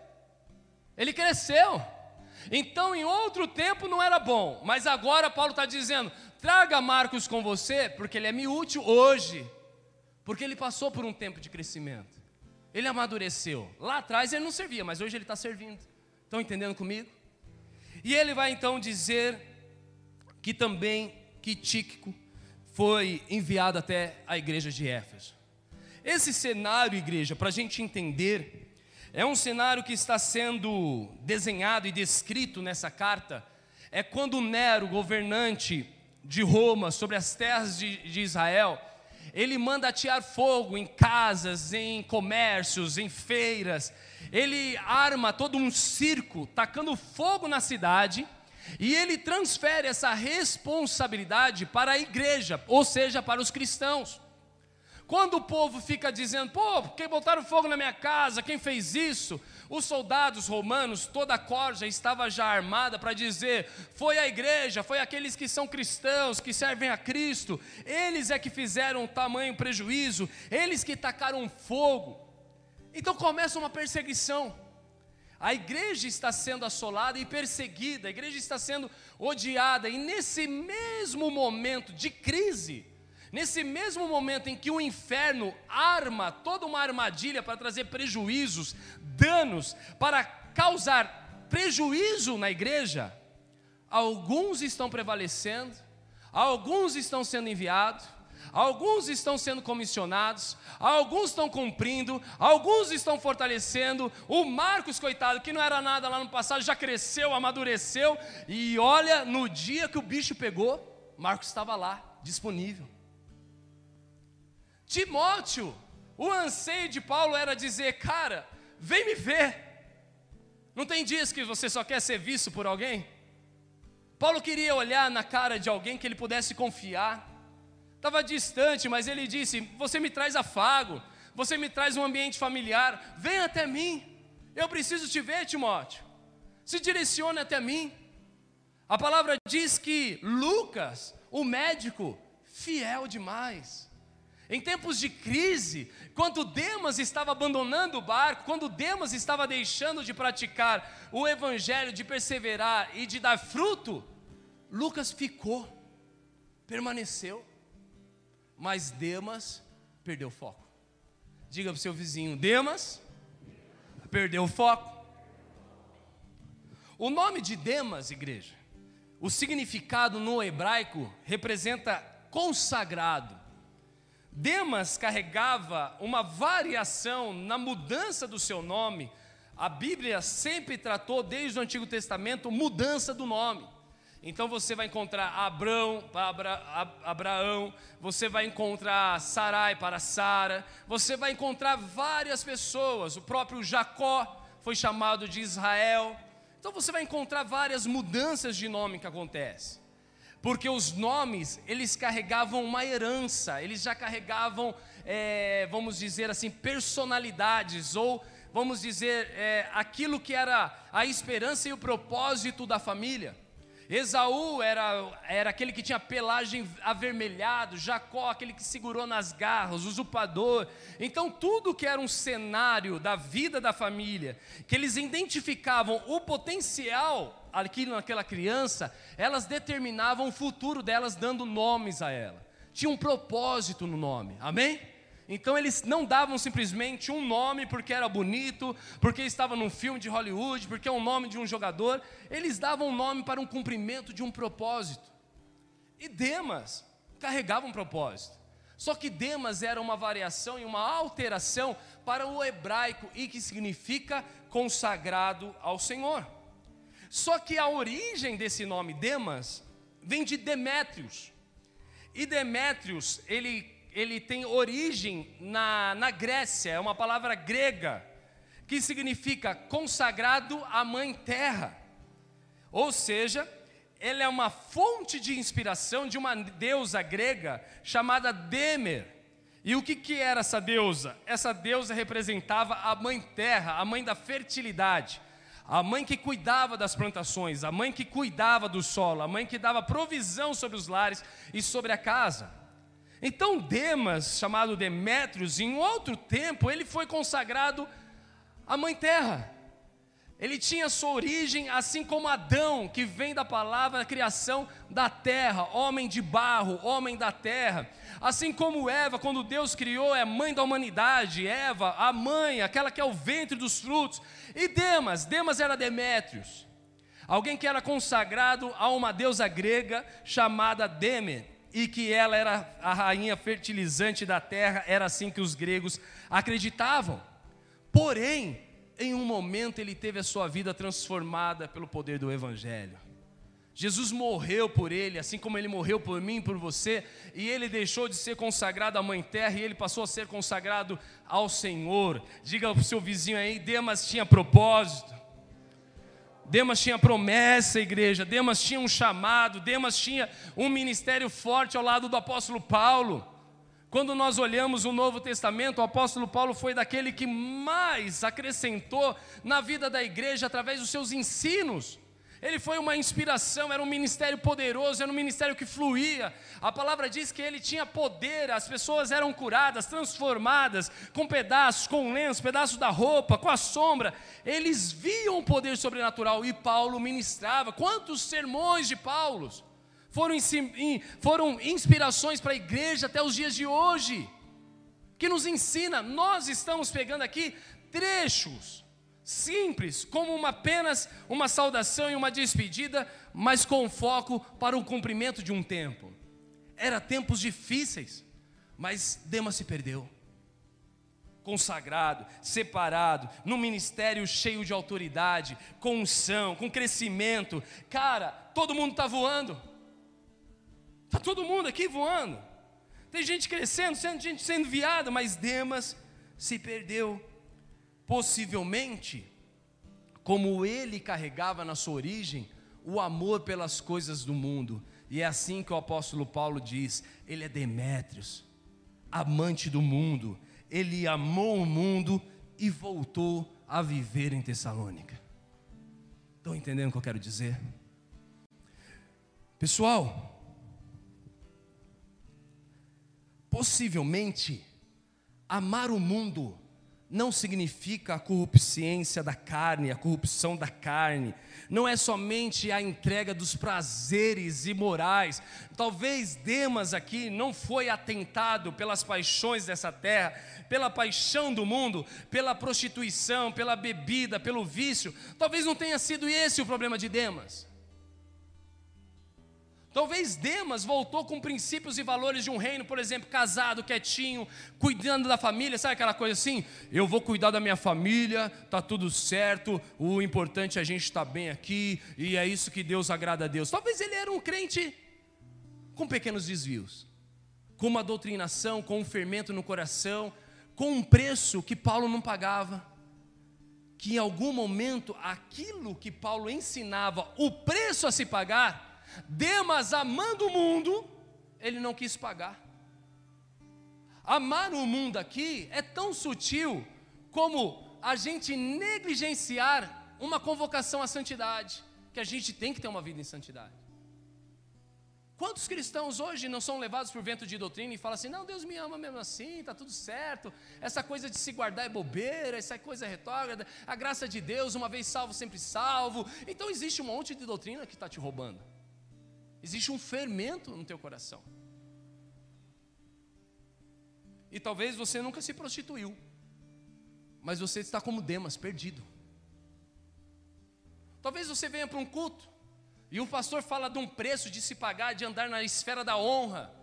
Ele cresceu. Então, em outro tempo não era bom, mas agora Paulo está dizendo: traga Marcos com você, porque ele é me útil hoje, porque ele passou por um tempo de crescimento, ele amadureceu. Lá atrás ele não servia, mas hoje ele está servindo. Estão entendendo comigo? E ele vai então dizer que também que Tíquico foi enviado até a igreja de Éfeso. Esse cenário, igreja, para a gente entender, é um cenário que está sendo desenhado e descrito nessa carta. É quando Nero, governante de Roma, sobre as terras de, de Israel, ele manda atear fogo em casas, em comércios, em feiras. Ele arma todo um circo, tacando fogo na cidade, e ele transfere essa responsabilidade para a igreja, ou seja, para os cristãos. Quando o povo fica dizendo, pô, quem botaram fogo na minha casa, quem fez isso? Os soldados romanos, toda a corja estava já armada para dizer: foi a igreja, foi aqueles que são cristãos, que servem a Cristo, eles é que fizeram tamanho prejuízo, eles que tacaram fogo. Então começa uma perseguição. A igreja está sendo assolada e perseguida, a igreja está sendo odiada, e nesse mesmo momento de crise, Nesse mesmo momento em que o inferno arma toda uma armadilha para trazer prejuízos, danos, para causar prejuízo na igreja, alguns estão prevalecendo, alguns estão sendo enviados, alguns estão sendo comissionados, alguns estão cumprindo, alguns estão fortalecendo. O Marcos, coitado, que não era nada lá no passado, já cresceu, amadureceu, e olha, no dia que o bicho pegou, Marcos estava lá, disponível. Timóteo, o anseio de Paulo era dizer: cara, vem me ver. Não tem dias que você só quer ser visto por alguém? Paulo queria olhar na cara de alguém que ele pudesse confiar. Estava distante, mas ele disse: Você me traz afago, você me traz um ambiente familiar, vem até mim. Eu preciso te ver, Timóteo. Se direcione até mim. A palavra diz que Lucas, o médico, fiel demais em tempos de crise, quando Demas estava abandonando o barco, quando Demas estava deixando de praticar o evangelho, de perseverar e de dar fruto, Lucas ficou, permaneceu, mas Demas perdeu o foco. Diga para o seu vizinho: Demas perdeu o foco. O nome de Demas, igreja, o significado no hebraico representa consagrado Demas carregava uma variação na mudança do seu nome. A Bíblia sempre tratou, desde o Antigo Testamento, mudança do nome. Então você vai encontrar Abrão para Abra, Abraão, você vai encontrar Sarai para Sara, você vai encontrar várias pessoas, o próprio Jacó foi chamado de Israel. Então você vai encontrar várias mudanças de nome que acontecem porque os nomes eles carregavam uma herança, eles já carregavam, é, vamos dizer assim, personalidades ou vamos dizer é, aquilo que era a esperança e o propósito da família. Esaú era, era aquele que tinha pelagem avermelhado, Jacó aquele que segurou nas garras, usurpador. Então tudo que era um cenário da vida da família, que eles identificavam o potencial aquilo naquela criança, elas determinavam o futuro delas dando nomes a ela. Tinha um propósito no nome. Amém? Então eles não davam simplesmente um nome porque era bonito, porque estava num filme de Hollywood, porque é o nome de um jogador. Eles davam um nome para um cumprimento de um propósito. E Demas carregava um propósito. Só que Demas era uma variação e uma alteração para o hebraico e que significa consagrado ao Senhor. Só que a origem desse nome Demas vem de Demétrios. E Demétrios, ele ele tem origem na, na Grécia, é uma palavra grega, que significa consagrado à mãe terra. Ou seja, ele é uma fonte de inspiração de uma deusa grega chamada Demer. E o que, que era essa deusa? Essa deusa representava a mãe terra, a mãe da fertilidade. A mãe que cuidava das plantações, a mãe que cuidava do solo, a mãe que dava provisão sobre os lares e sobre a casa. Então Demas, chamado Demétrios, em outro tempo, ele foi consagrado à mãe terra. Ele tinha sua origem assim como Adão, que vem da palavra criação da terra, homem de barro, homem da terra. Assim como Eva, quando Deus criou, é mãe da humanidade, Eva, a mãe, aquela que é o ventre dos frutos. E Demas, Demas era Demétrios, alguém que era consagrado a uma deusa grega chamada Demer e que ela era a rainha fertilizante da terra, era assim que os gregos acreditavam. Porém, em um momento ele teve a sua vida transformada pelo poder do Evangelho. Jesus morreu por ele, assim como ele morreu por mim, por você, e ele deixou de ser consagrado à Mãe Terra e ele passou a ser consagrado ao Senhor. Diga para o seu vizinho aí: Demas tinha propósito. Demas tinha promessa, igreja, Demas tinha um chamado, Demas tinha um ministério forte ao lado do apóstolo Paulo. Quando nós olhamos o Novo Testamento, o apóstolo Paulo foi daquele que mais acrescentou na vida da igreja através dos seus ensinos. Ele foi uma inspiração, era um ministério poderoso, era um ministério que fluía. A palavra diz que ele tinha poder, as pessoas eram curadas, transformadas, com pedaços, com lenços, pedaços da roupa, com a sombra. Eles viam o poder sobrenatural e Paulo ministrava. Quantos sermões de Paulo foram, foram inspirações para a igreja até os dias de hoje? Que nos ensina, nós estamos pegando aqui trechos simples, como uma, apenas uma saudação e uma despedida, mas com foco para o cumprimento de um tempo. Era tempos difíceis, mas Demas se perdeu. Consagrado, separado, num ministério cheio de autoridade, com unção, com crescimento. Cara, todo mundo está voando. Está todo mundo aqui voando. Tem gente crescendo, sendo gente sendo viada, mas Demas se perdeu possivelmente, como ele carregava na sua origem, o amor pelas coisas do mundo. E é assim que o apóstolo Paulo diz: ele é Demétrios, amante do mundo. Ele amou o mundo e voltou a viver em Tessalônica. Estão entendendo o que eu quero dizer? Pessoal, possivelmente, amar o mundo não significa a corrupciência da carne, a corrupção da carne. Não é somente a entrega dos prazeres imorais. Talvez Demas aqui não foi atentado pelas paixões dessa terra, pela paixão do mundo, pela prostituição, pela bebida, pelo vício. Talvez não tenha sido esse o problema de Demas. Talvez Demas voltou com princípios e valores de um reino, por exemplo, casado, quietinho, cuidando da família, sabe aquela coisa assim? Eu vou cuidar da minha família, tá tudo certo, o importante é a gente estar tá bem aqui, e é isso que Deus agrada a Deus. Talvez ele era um crente com pequenos desvios, com uma doutrinação, com um fermento no coração, com um preço que Paulo não pagava. Que em algum momento aquilo que Paulo ensinava, o preço a se pagar, Demas, amando o mundo, ele não quis pagar. Amar o mundo aqui é tão sutil como a gente negligenciar uma convocação à santidade, que a gente tem que ter uma vida em santidade. Quantos cristãos hoje não são levados por vento de doutrina e falam assim: não, Deus me ama mesmo assim, está tudo certo, essa coisa de se guardar é bobeira, essa coisa é retrógrada, a graça de Deus, uma vez salvo, sempre salvo. Então existe um monte de doutrina que está te roubando. Existe um fermento no teu coração. E talvez você nunca se prostituiu, mas você está como Demas, perdido. Talvez você venha para um culto e o pastor fala de um preço de se pagar, de andar na esfera da honra.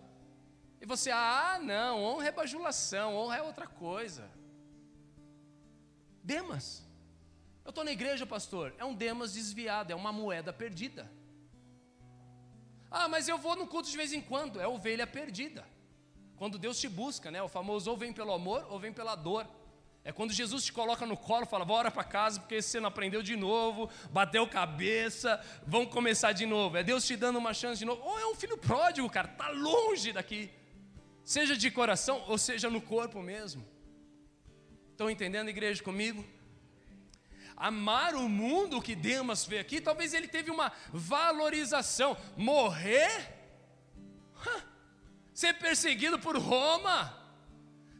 E você, ah, não, honra é bajulação, honra é outra coisa. Demas. Eu estou na igreja, pastor. É um Demas desviado, é uma moeda perdida. Ah, mas eu vou no culto de vez em quando. É ovelha perdida. Quando Deus te busca, né? O famoso ou vem pelo amor ou vem pela dor. É quando Jesus te coloca no colo fala: bora para casa porque você não aprendeu de novo, bateu cabeça, vamos começar de novo. É Deus te dando uma chance de novo. Ou é um filho pródigo, cara, tá longe daqui. Seja de coração ou seja no corpo mesmo. Estão entendendo, igreja, comigo? Amar o mundo que Demas vê aqui, talvez ele teve uma valorização. Morrer? Ser perseguido por Roma?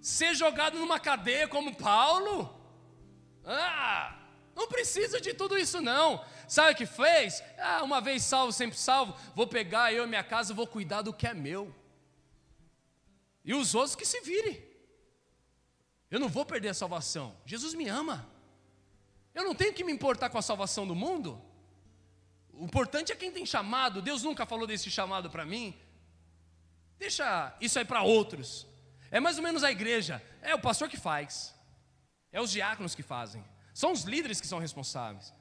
Ser jogado numa cadeia como Paulo? Ah, não precisa de tudo isso não. Sabe o que fez? Ah, uma vez salvo, sempre salvo. Vou pegar eu e minha casa, vou cuidar do que é meu. E os outros que se virem. Eu não vou perder a salvação. Jesus me ama. Eu não tenho que me importar com a salvação do mundo. O importante é quem tem chamado. Deus nunca falou desse chamado para mim. Deixa isso aí para outros. É mais ou menos a igreja. É o pastor que faz. É os diáconos que fazem. São os líderes que são responsáveis.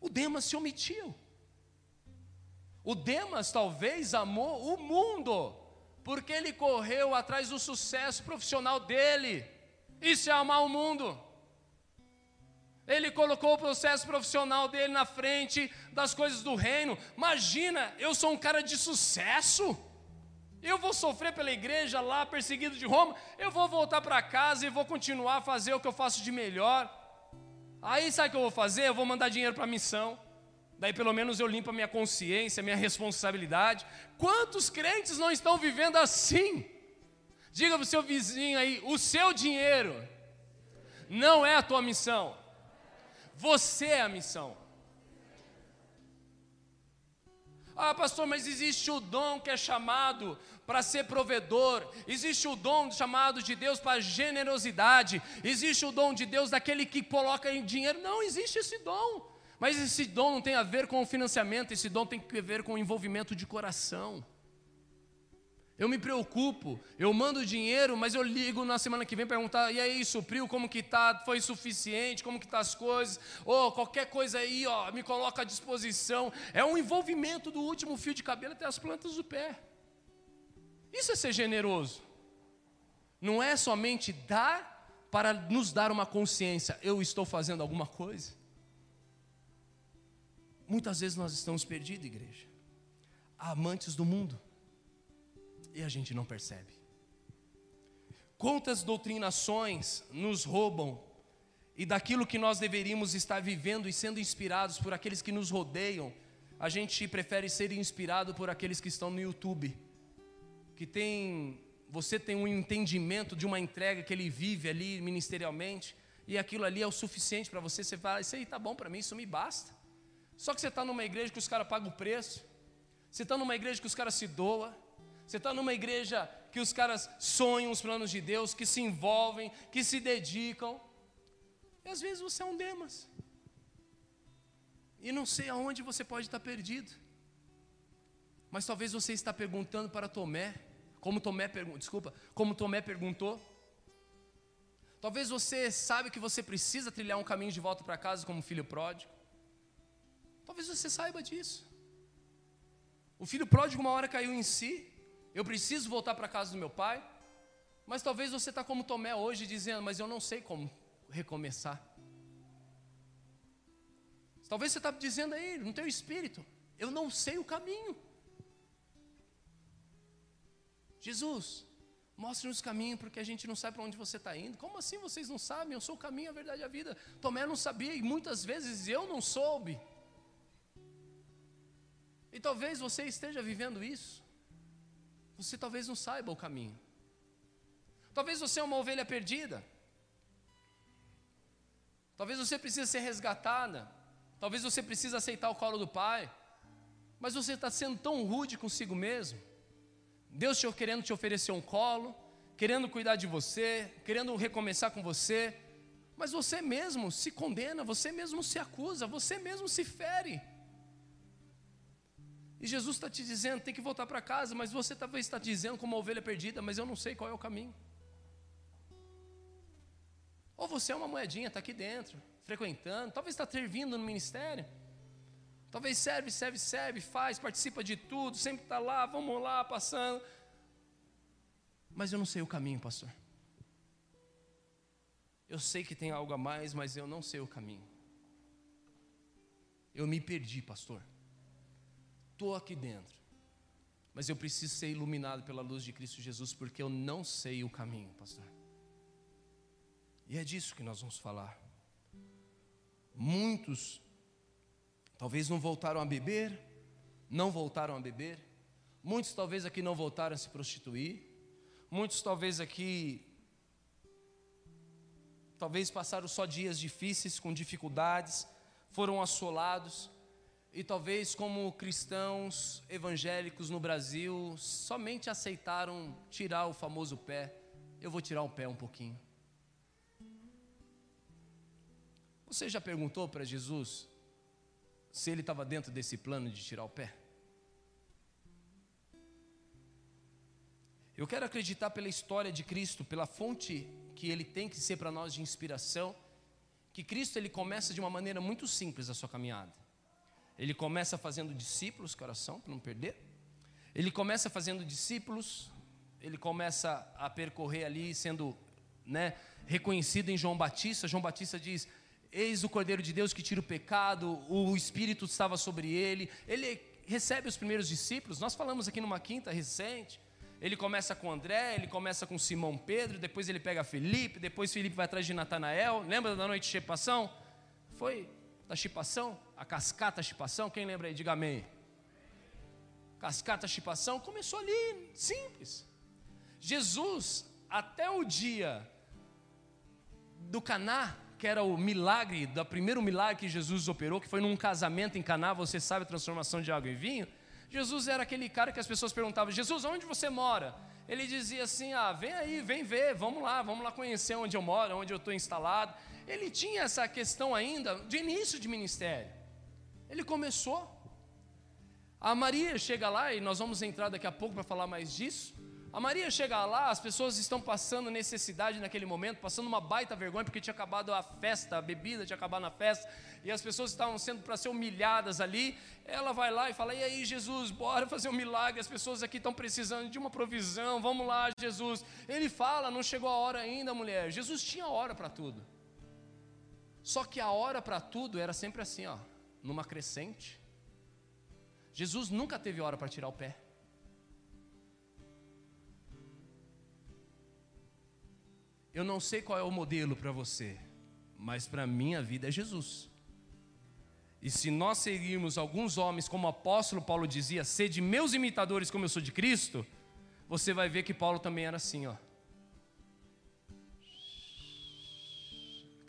O Demas se omitiu. O Demas talvez amou o mundo, porque ele correu atrás do sucesso profissional dele. Isso é amar o mundo. Ele colocou o processo profissional dele na frente das coisas do reino. Imagina, eu sou um cara de sucesso. Eu vou sofrer pela igreja lá, perseguido de Roma. Eu vou voltar para casa e vou continuar a fazer o que eu faço de melhor. Aí sabe o que eu vou fazer? Eu vou mandar dinheiro para a missão. Daí pelo menos eu limpo a minha consciência, a minha responsabilidade. Quantos crentes não estão vivendo assim? Diga para o seu vizinho aí: o seu dinheiro não é a tua missão. Você é a missão. Ah, pastor, mas existe o dom que é chamado para ser provedor, existe o dom chamado de Deus para generosidade, existe o dom de Deus daquele que coloca em dinheiro. Não existe esse dom. Mas esse dom não tem a ver com o financiamento, esse dom tem a ver com o envolvimento de coração. Eu me preocupo, eu mando dinheiro, mas eu ligo na semana que vem perguntar, e aí, supriu, como que tá? Foi suficiente? Como que tá as coisas? Ou oh, qualquer coisa aí, ó, me coloca à disposição. É um envolvimento do último fio de cabelo até as plantas do pé. Isso é ser generoso. Não é somente dar para nos dar uma consciência, eu estou fazendo alguma coisa. Muitas vezes nós estamos perdidos, igreja, amantes do mundo e a gente não percebe. Quantas doutrinações nos roubam e daquilo que nós deveríamos estar vivendo e sendo inspirados por aqueles que nos rodeiam, a gente prefere ser inspirado por aqueles que estão no YouTube, que tem, você tem um entendimento de uma entrega que ele vive ali ministerialmente, e aquilo ali é o suficiente para você, você fala, isso aí tá bom para mim, isso me basta. Só que você está numa igreja que os caras pagam o preço, você está numa igreja que os caras se doam, você está numa igreja que os caras sonham os planos de Deus, que se envolvem, que se dedicam. E às vezes você é um Demas. E não sei aonde você pode estar perdido. Mas talvez você está perguntando para Tomé, como Tomé perguntou, desculpa, como Tomé perguntou. Talvez você sabe que você precisa trilhar um caminho de volta para casa como filho pródigo. Talvez você saiba disso. O filho pródigo uma hora caiu em si, eu preciso voltar para casa do meu pai. Mas talvez você está como Tomé hoje, dizendo, mas eu não sei como recomeçar. Talvez você está dizendo aí, no teu espírito, eu não sei o caminho. Jesus, mostre-nos o caminho, porque a gente não sabe para onde você está indo. Como assim vocês não sabem? Eu sou o caminho, a verdade e a vida. Tomé não sabia e muitas vezes eu não soube. E talvez você esteja vivendo isso você talvez não saiba o caminho. Talvez você é uma ovelha perdida. Talvez você precise ser resgatada. Talvez você precise aceitar o colo do Pai. Mas você está sendo tão rude consigo mesmo. Deus te, querendo te oferecer um colo, querendo cuidar de você, querendo recomeçar com você. Mas você mesmo se condena, você mesmo se acusa, você mesmo se fere. E Jesus está te dizendo, tem que voltar para casa, mas você talvez está dizendo como uma ovelha perdida, mas eu não sei qual é o caminho. Ou você é uma moedinha, está aqui dentro, frequentando, talvez está servindo no ministério. Talvez serve, serve, serve, faz, participa de tudo, sempre está lá, vamos lá, passando. Mas eu não sei o caminho, pastor. Eu sei que tem algo a mais, mas eu não sei o caminho. Eu me perdi, pastor estou aqui dentro, mas eu preciso ser iluminado pela luz de Cristo Jesus, porque eu não sei o caminho, pastor. E é disso que nós vamos falar. Muitos talvez não voltaram a beber, não voltaram a beber. Muitos talvez aqui não voltaram a se prostituir. Muitos talvez aqui talvez passaram só dias difíceis, com dificuldades, foram assolados. E talvez, como cristãos evangélicos no Brasil, somente aceitaram tirar o famoso pé. Eu vou tirar o pé um pouquinho. Você já perguntou para Jesus se ele estava dentro desse plano de tirar o pé? Eu quero acreditar pela história de Cristo, pela fonte que ele tem que ser para nós de inspiração, que Cristo ele começa de uma maneira muito simples a sua caminhada. Ele começa fazendo discípulos, coração, para não perder. Ele começa fazendo discípulos, ele começa a percorrer ali sendo, né, reconhecido em João Batista. João Batista diz: Eis o Cordeiro de Deus que tira o pecado, o Espírito estava sobre ele. Ele recebe os primeiros discípulos. Nós falamos aqui numa quinta recente. Ele começa com André, ele começa com Simão Pedro, depois ele pega Felipe, depois Felipe vai atrás de Natanael. Lembra da noite de chipação? Foi da chipação? A cascata chipação? Quem lembra aí? Diga amém. Cascata chipação começou ali, simples. Jesus, até o dia do Caná, que era o milagre, do primeiro milagre que Jesus operou, que foi num casamento em Caná, você sabe a transformação de água em vinho. Jesus era aquele cara que as pessoas perguntavam: Jesus, onde você mora? Ele dizia assim: Ah, vem aí, vem ver, vamos lá, vamos lá conhecer onde eu moro, onde eu estou instalado. Ele tinha essa questão ainda de início de ministério. Ele começou. A Maria chega lá, e nós vamos entrar daqui a pouco para falar mais disso. A Maria chega lá, as pessoas estão passando necessidade naquele momento, passando uma baita vergonha, porque tinha acabado a festa, a bebida tinha acabado na festa, e as pessoas estavam sendo para ser humilhadas ali. Ela vai lá e fala: E aí, Jesus, bora fazer um milagre, as pessoas aqui estão precisando de uma provisão, vamos lá, Jesus. Ele fala: Não chegou a hora ainda, mulher. Jesus tinha hora para tudo. Só que a hora para tudo era sempre assim, ó, numa crescente. Jesus nunca teve hora para tirar o pé. Eu não sei qual é o modelo para você, mas para mim a vida é Jesus. E se nós seguirmos alguns homens, como o apóstolo Paulo dizia, ser de meus imitadores como eu sou de Cristo, você vai ver que Paulo também era assim, ó.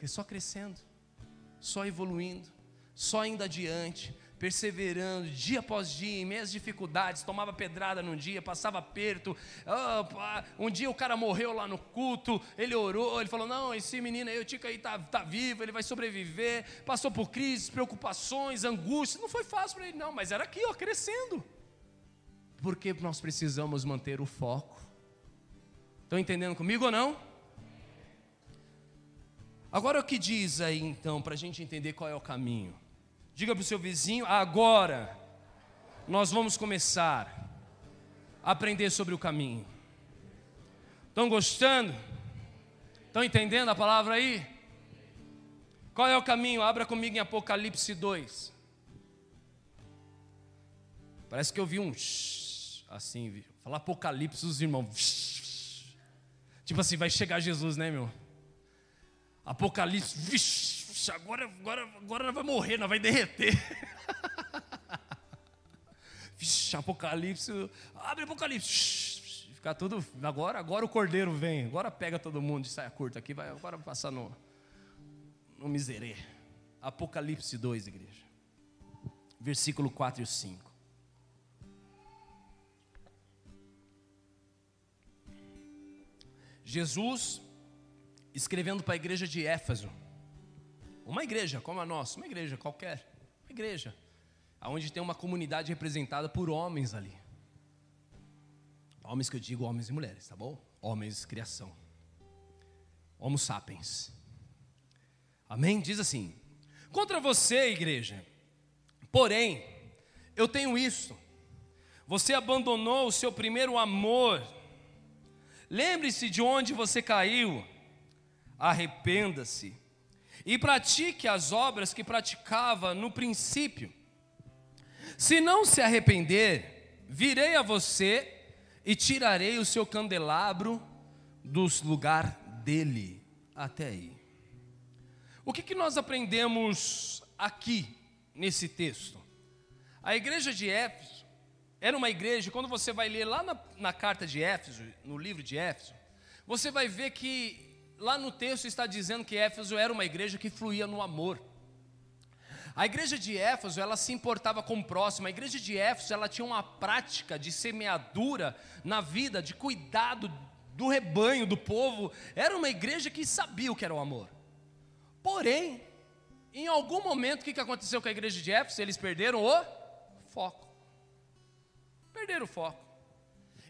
Só crescendo, só evoluindo, só indo adiante, perseverando dia após dia, em meias dificuldades, tomava pedrada num dia, passava aperto. um dia o cara morreu lá no culto, ele orou, ele falou: Não, esse menino aí, o Tico aí está tá vivo, ele vai sobreviver. Passou por crises, preocupações, angústias. Não foi fácil para ele, não, mas era aqui, ó, crescendo. Porque nós precisamos manter o foco. Estão entendendo comigo ou não? Agora o que diz aí então, para a gente entender qual é o caminho? Diga para o seu vizinho: agora nós vamos começar a aprender sobre o caminho. Estão gostando? Estão entendendo a palavra aí? Qual é o caminho? Abra comigo em Apocalipse 2. Parece que eu vi um assim, falar Apocalipse, os irmãos. Tipo assim, vai chegar Jesus, né, meu? Apocalipse, agora, agora, agora nós vai morrer, nós vai derreter. Apocalipse, abre Apocalipse. Ficar tudo, agora, agora o cordeiro vem, agora pega todo mundo de saia curta aqui, vai agora passar no, no miserê. Apocalipse 2, igreja. Versículo 4 e 5. Jesus, escrevendo para a igreja de Éfeso, uma igreja como a nossa, uma igreja qualquer, uma igreja, onde tem uma comunidade representada por homens ali. Homens que eu digo homens e mulheres, tá bom? Homens, criação. Homo sapiens. Amém? Diz assim: Contra você, igreja, porém, eu tenho isso. Você abandonou o seu primeiro amor. Lembre-se de onde você caiu. Arrependa-se e pratique as obras que praticava no princípio. Se não se arrepender, virei a você e tirarei o seu candelabro do lugar dele. Até aí. O que, que nós aprendemos aqui nesse texto? A igreja de Éfeso era uma igreja, quando você vai ler lá na, na carta de Éfeso, no livro de Éfeso, você vai ver que lá no texto está dizendo que Éfeso era uma igreja que fluía no amor. A igreja de Éfeso, ela se importava com o próximo. A igreja de Éfeso, ela tinha uma prática de semeadura na vida, de cuidado do rebanho, do povo. Era uma igreja que sabia o que era o amor. Porém, em algum momento, o que aconteceu com a igreja de Éfeso? Eles perderam o foco. Perderam o foco.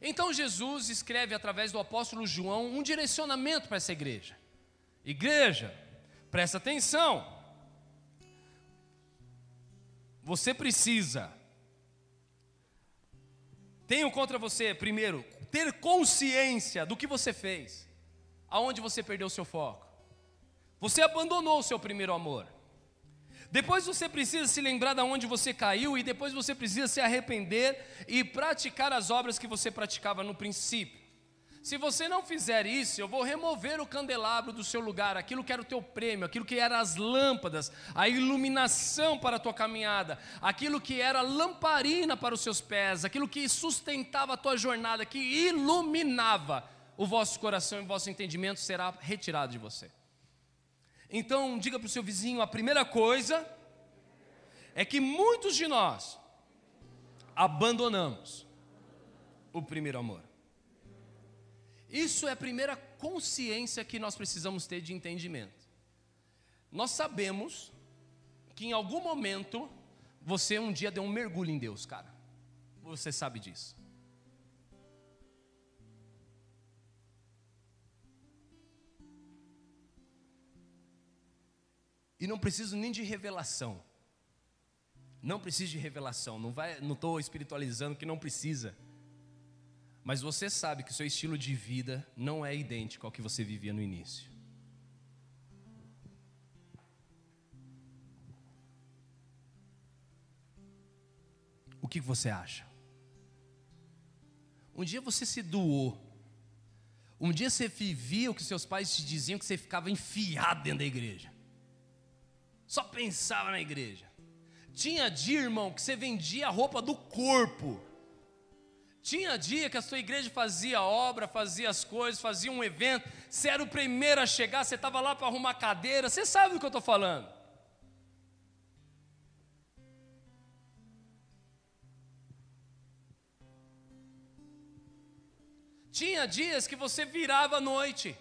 Então Jesus escreve através do apóstolo João um direcionamento para essa igreja. Igreja, presta atenção. Você precisa. Tenho contra você, primeiro, ter consciência do que você fez, aonde você perdeu o seu foco. Você abandonou o seu primeiro amor. Depois você precisa se lembrar de onde você caiu e depois você precisa se arrepender e praticar as obras que você praticava no princípio. Se você não fizer isso, eu vou remover o candelabro do seu lugar, aquilo que era o teu prêmio, aquilo que eram as lâmpadas, a iluminação para a tua caminhada, aquilo que era lamparina para os seus pés, aquilo que sustentava a tua jornada, que iluminava o vosso coração e o vosso entendimento será retirado de você. Então, diga para o seu vizinho: a primeira coisa é que muitos de nós abandonamos o primeiro amor. Isso é a primeira consciência que nós precisamos ter de entendimento. Nós sabemos que em algum momento você um dia deu um mergulho em Deus, cara. Você sabe disso. E não preciso nem de revelação. Não preciso de revelação. Não vai, não estou espiritualizando que não precisa. Mas você sabe que o seu estilo de vida não é idêntico ao que você vivia no início. O que você acha? Um dia você se doou. Um dia você vivia o que seus pais te diziam que você ficava enfiado dentro da igreja só pensava na igreja. Tinha dia, irmão, que você vendia a roupa do corpo. Tinha dia que a sua igreja fazia obra, fazia as coisas, fazia um evento. Você era o primeiro a chegar, você estava lá para arrumar cadeira. Você sabe do que eu estou falando. Tinha dias que você virava à noite.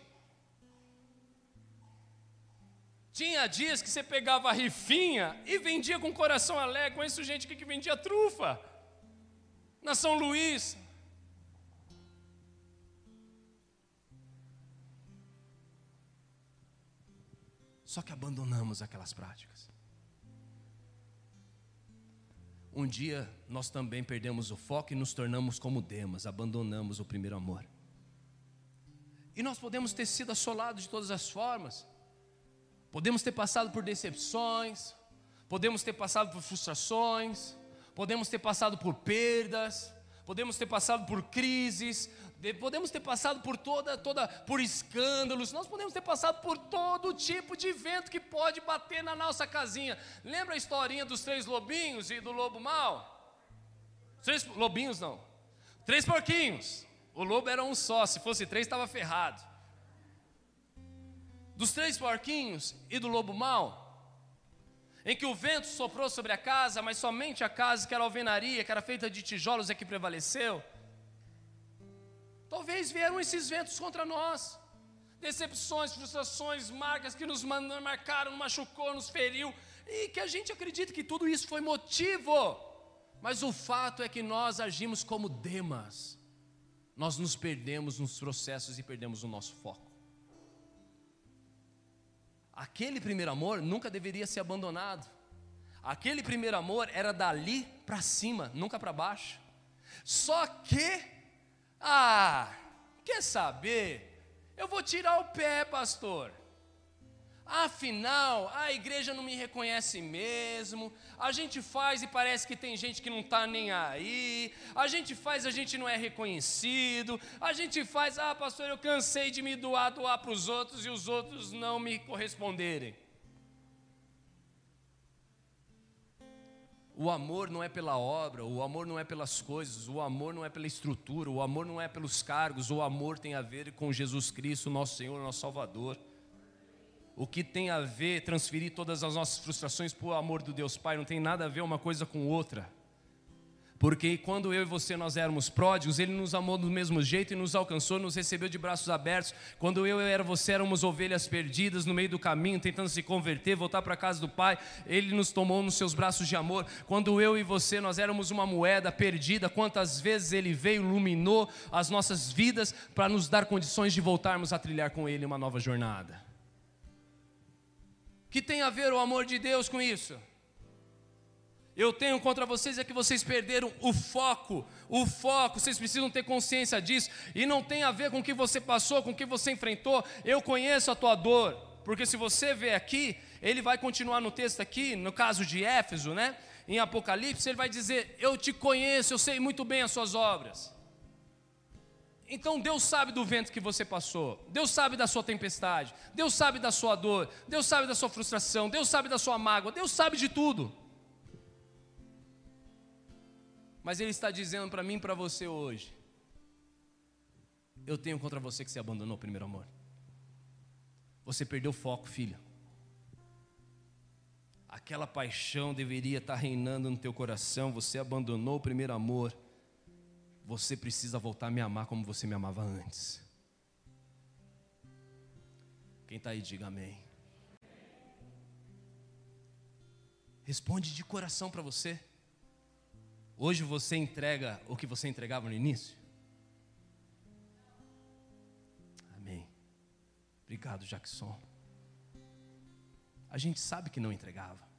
Tinha dias que você pegava a rifinha e vendia com coração alegre. Conheço gente que vendia trufa na São Luís. Só que abandonamos aquelas práticas. Um dia nós também perdemos o foco e nos tornamos como Demas, abandonamos o primeiro amor. E nós podemos ter sido assolados de todas as formas. Podemos ter passado por decepções, podemos ter passado por frustrações, podemos ter passado por perdas, podemos ter passado por crises, podemos ter passado por toda, toda, por escândalos, nós podemos ter passado por todo tipo de vento que pode bater na nossa casinha. Lembra a historinha dos três lobinhos e do lobo mau? Três lobinhos não, três porquinhos. O lobo era um só, se fosse três estava ferrado dos três porquinhos e do lobo mau, em que o vento soprou sobre a casa, mas somente a casa que era alvenaria, que era feita de tijolos, é que prevaleceu. Talvez vieram esses ventos contra nós, decepções, frustrações, marcas que nos marcaram, machucou, nos feriu, e que a gente acredita que tudo isso foi motivo, mas o fato é que nós agimos como Demas, nós nos perdemos nos processos e perdemos o nosso foco. Aquele primeiro amor nunca deveria ser abandonado. Aquele primeiro amor era dali para cima, nunca para baixo. Só que, ah, quer saber? Eu vou tirar o pé, pastor. Afinal, a igreja não me reconhece mesmo. A gente faz e parece que tem gente que não está nem aí. A gente faz, a gente não é reconhecido. A gente faz, ah, pastor, eu cansei de me doar, doar para os outros e os outros não me corresponderem. O amor não é pela obra, o amor não é pelas coisas, o amor não é pela estrutura, o amor não é pelos cargos, o amor tem a ver com Jesus Cristo, nosso Senhor, nosso Salvador. O que tem a ver transferir todas as nossas frustrações para o amor do Deus Pai não tem nada a ver uma coisa com outra. Porque quando eu e você nós éramos pródigos, Ele nos amou do mesmo jeito e nos alcançou, nos recebeu de braços abertos. Quando eu e você éramos ovelhas perdidas no meio do caminho, tentando se converter, voltar para a casa do Pai, Ele nos tomou nos seus braços de amor. Quando eu e você nós éramos uma moeda perdida, quantas vezes Ele veio, iluminou as nossas vidas para nos dar condições de voltarmos a trilhar com Ele uma nova jornada. Que tem a ver o amor de Deus com isso? eu tenho contra vocês é que vocês perderam o foco, o foco, vocês precisam ter consciência disso, e não tem a ver com o que você passou, com o que você enfrentou, eu conheço a tua dor, porque se você vê aqui, ele vai continuar no texto aqui, no caso de Éfeso, né? Em Apocalipse, ele vai dizer: Eu te conheço, eu sei muito bem as suas obras. Então Deus sabe do vento que você passou, Deus sabe da sua tempestade, Deus sabe da sua dor, Deus sabe da sua frustração, Deus sabe da sua mágoa, Deus sabe de tudo. Mas Ele está dizendo para mim e para você hoje: Eu tenho contra você que você abandonou o primeiro amor. Você perdeu o foco, filho. Aquela paixão deveria estar reinando no teu coração. Você abandonou o primeiro amor. Você precisa voltar a me amar como você me amava antes. Quem está aí, diga amém. Responde de coração para você. Hoje você entrega o que você entregava no início? Amém. Obrigado, Jackson. A gente sabe que não entregava.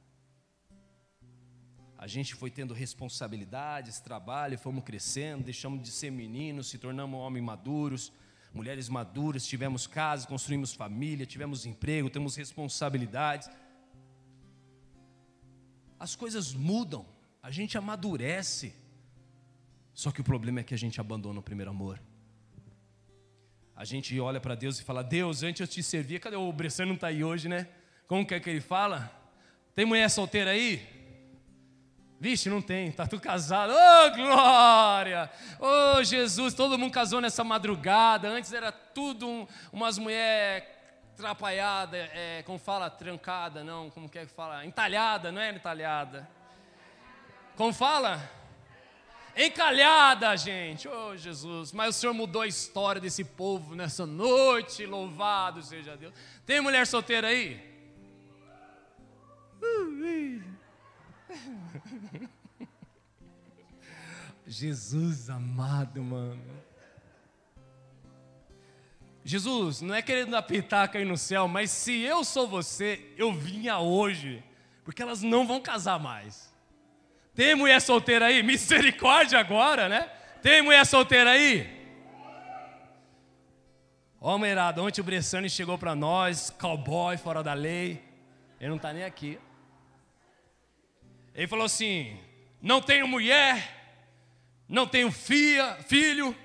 A gente foi tendo responsabilidades, trabalho, fomos crescendo, deixamos de ser meninos, se tornamos homens maduros, mulheres maduras, tivemos casa, construímos família, tivemos emprego, temos responsabilidades. As coisas mudam a gente amadurece. Só que o problema é que a gente abandona o primeiro amor. A gente olha para Deus e fala: Deus, antes eu te servia, cadê o Bressano não está aí hoje, né? Como que é que ele fala? Tem mulher solteira aí? Vixe, não tem, tá tudo casado. Ô oh, glória! Ô oh, Jesus, todo mundo casou nessa madrugada. Antes era tudo um, umas mulheres atrapalhadas, é, como fala, trancada, não, como que é que fala? Entalhada, não é entalhada? Como fala? Encalhada, gente. Oh, Jesus. Mas o Senhor mudou a história desse povo nessa noite. Louvado seja Deus. Tem mulher solteira aí? Jesus amado, mano. Jesus, não é querendo dar pitaca aí no céu, mas se eu sou você, eu vinha hoje, porque elas não vão casar mais. Tem mulher solteira aí? Misericórdia agora, né? Tem mulher solteira aí? Ó, mulherada, ontem o Bressani chegou para nós, cowboy fora da lei. Ele não está nem aqui. Ele falou assim: não tenho mulher, não tenho filha, filho,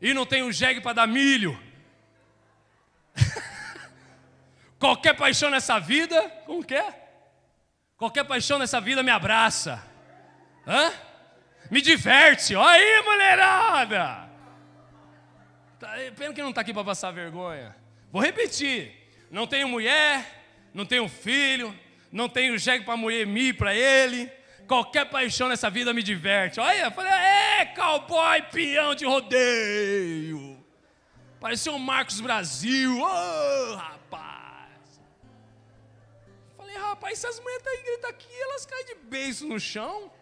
e não tenho jegue para dar milho. Qualquer paixão nessa vida, como que é? Qualquer paixão nessa vida me abraça. Hã? Me diverte. Olha aí, mulherada. Tá, pena que não está aqui para passar vergonha. Vou repetir. Não tenho mulher, não tenho filho, não tenho jegue para mulher mi para ele. Qualquer paixão nessa vida me diverte. Olha, falei, é, cowboy, peão de rodeio. Parecia um Marcos Brasil. Ô, oh, rapaz. Falei, rapaz, se as mulheres tá gritam aqui, elas caem de beijo no chão.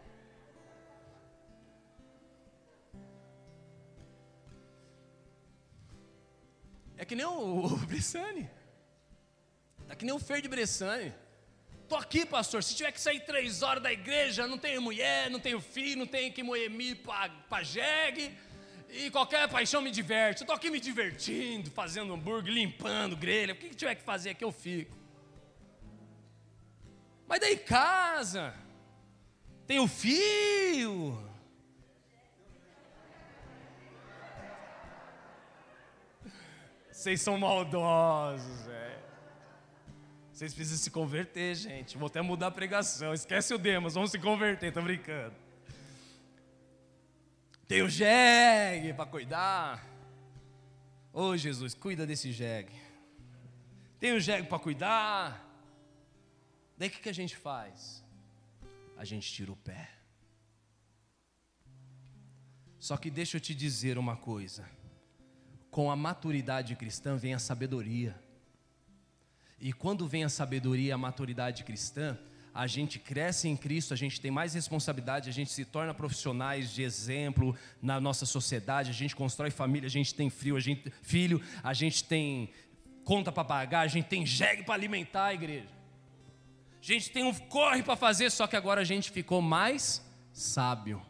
É que nem o, o Bressani. Tá que nem o Fer de Bressani. Tô aqui, pastor. Se tiver que sair três horas da igreja, não tenho mulher, não tenho filho, não tenho que moer milho para jegue. E qualquer paixão me diverte. Tô aqui me divertindo, fazendo hambúrguer, limpando grelha. O que, que tiver que fazer aqui, eu fico. Mas daí casa, tem o fio, Vocês são maldosos, é. Vocês precisam se converter, gente. Vou até mudar a pregação. Esquece o Demas, vamos se converter, tô brincando. Tem o jegue para cuidar. Ô oh, Jesus, cuida desse jegue. Tem o jegue para cuidar. Daí o que, que a gente faz? A gente tira o pé. Só que deixa eu te dizer uma coisa: com a maturidade cristã vem a sabedoria. E quando vem a sabedoria a maturidade cristã, a gente cresce em Cristo, a gente tem mais responsabilidade, a gente se torna profissionais de exemplo na nossa sociedade, a gente constrói família, a gente tem frio, a gente, filho, a gente tem conta para pagar, a gente tem jegue para alimentar a igreja. A gente tem um corre para fazer, só que agora a gente ficou mais sábio.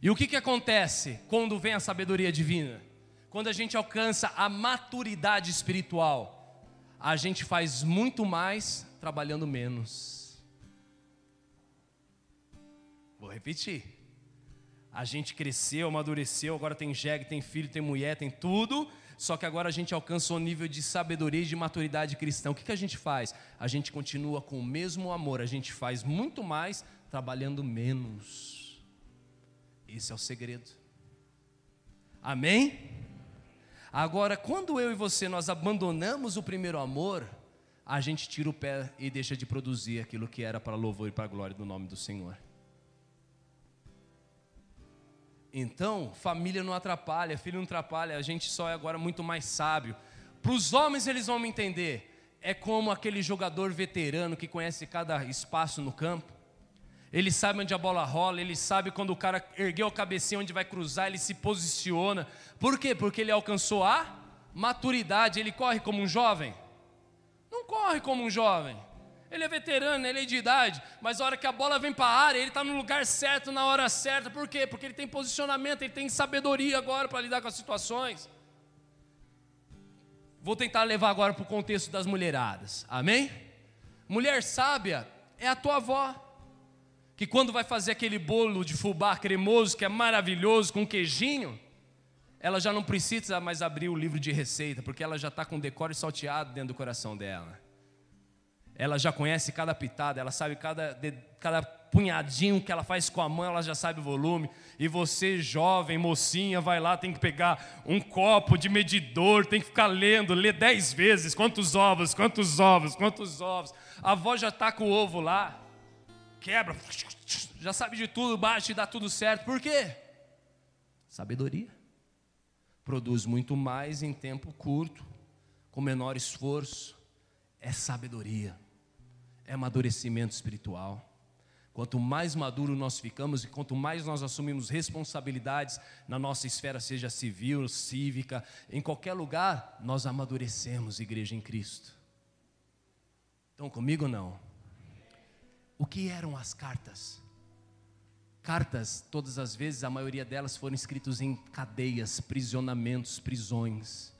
E o que, que acontece quando vem a sabedoria divina? Quando a gente alcança a maturidade espiritual a gente faz muito mais trabalhando menos. Vou repetir. A gente cresceu, amadureceu, agora tem jegue, tem filho, tem mulher, tem tudo. Só que agora a gente alcançou um nível de sabedoria e de maturidade cristã. O que, que a gente faz? A gente continua com o mesmo amor, a gente faz muito mais trabalhando menos. Esse é o segredo. Amém? Agora, quando eu e você nós abandonamos o primeiro amor, a gente tira o pé e deixa de produzir aquilo que era para louvor e para glória do nome do Senhor. Então, família não atrapalha, filho não atrapalha, a gente só é agora muito mais sábio. Para os homens, eles vão me entender. É como aquele jogador veterano que conhece cada espaço no campo. Ele sabe onde a bola rola, ele sabe quando o cara ergueu a cabecinha onde vai cruzar, ele se posiciona. Por quê? Porque ele alcançou a maturidade, ele corre como um jovem? Não corre como um jovem. Ele é veterano, ele é de idade, mas a hora que a bola vem para a área, ele está no lugar certo, na hora certa. Por quê? Porque ele tem posicionamento, ele tem sabedoria agora para lidar com as situações. Vou tentar levar agora para o contexto das mulheradas, amém? Mulher sábia é a tua avó que quando vai fazer aquele bolo de fubá cremoso, que é maravilhoso, com queijinho, ela já não precisa mais abrir o livro de receita, porque ela já está com decore salteado dentro do coração dela. Ela já conhece cada pitada, ela sabe cada, cada punhadinho que ela faz com a mão, ela já sabe o volume. E você, jovem, mocinha, vai lá, tem que pegar um copo de medidor, tem que ficar lendo, lê dez vezes: quantos ovos, quantos ovos, quantos ovos. A avó já está com o ovo lá quebra, já sabe de tudo, bate e dá tudo certo. Por quê? Sabedoria. Produz muito mais em tempo curto, com menor esforço. É sabedoria. É amadurecimento espiritual. Quanto mais maduro nós ficamos e quanto mais nós assumimos responsabilidades na nossa esfera, seja civil, cívica, em qualquer lugar, nós amadurecemos, igreja em Cristo. Estão comigo não? O que eram as cartas? Cartas, todas as vezes, a maioria delas foram escritas em cadeias, prisionamentos, prisões.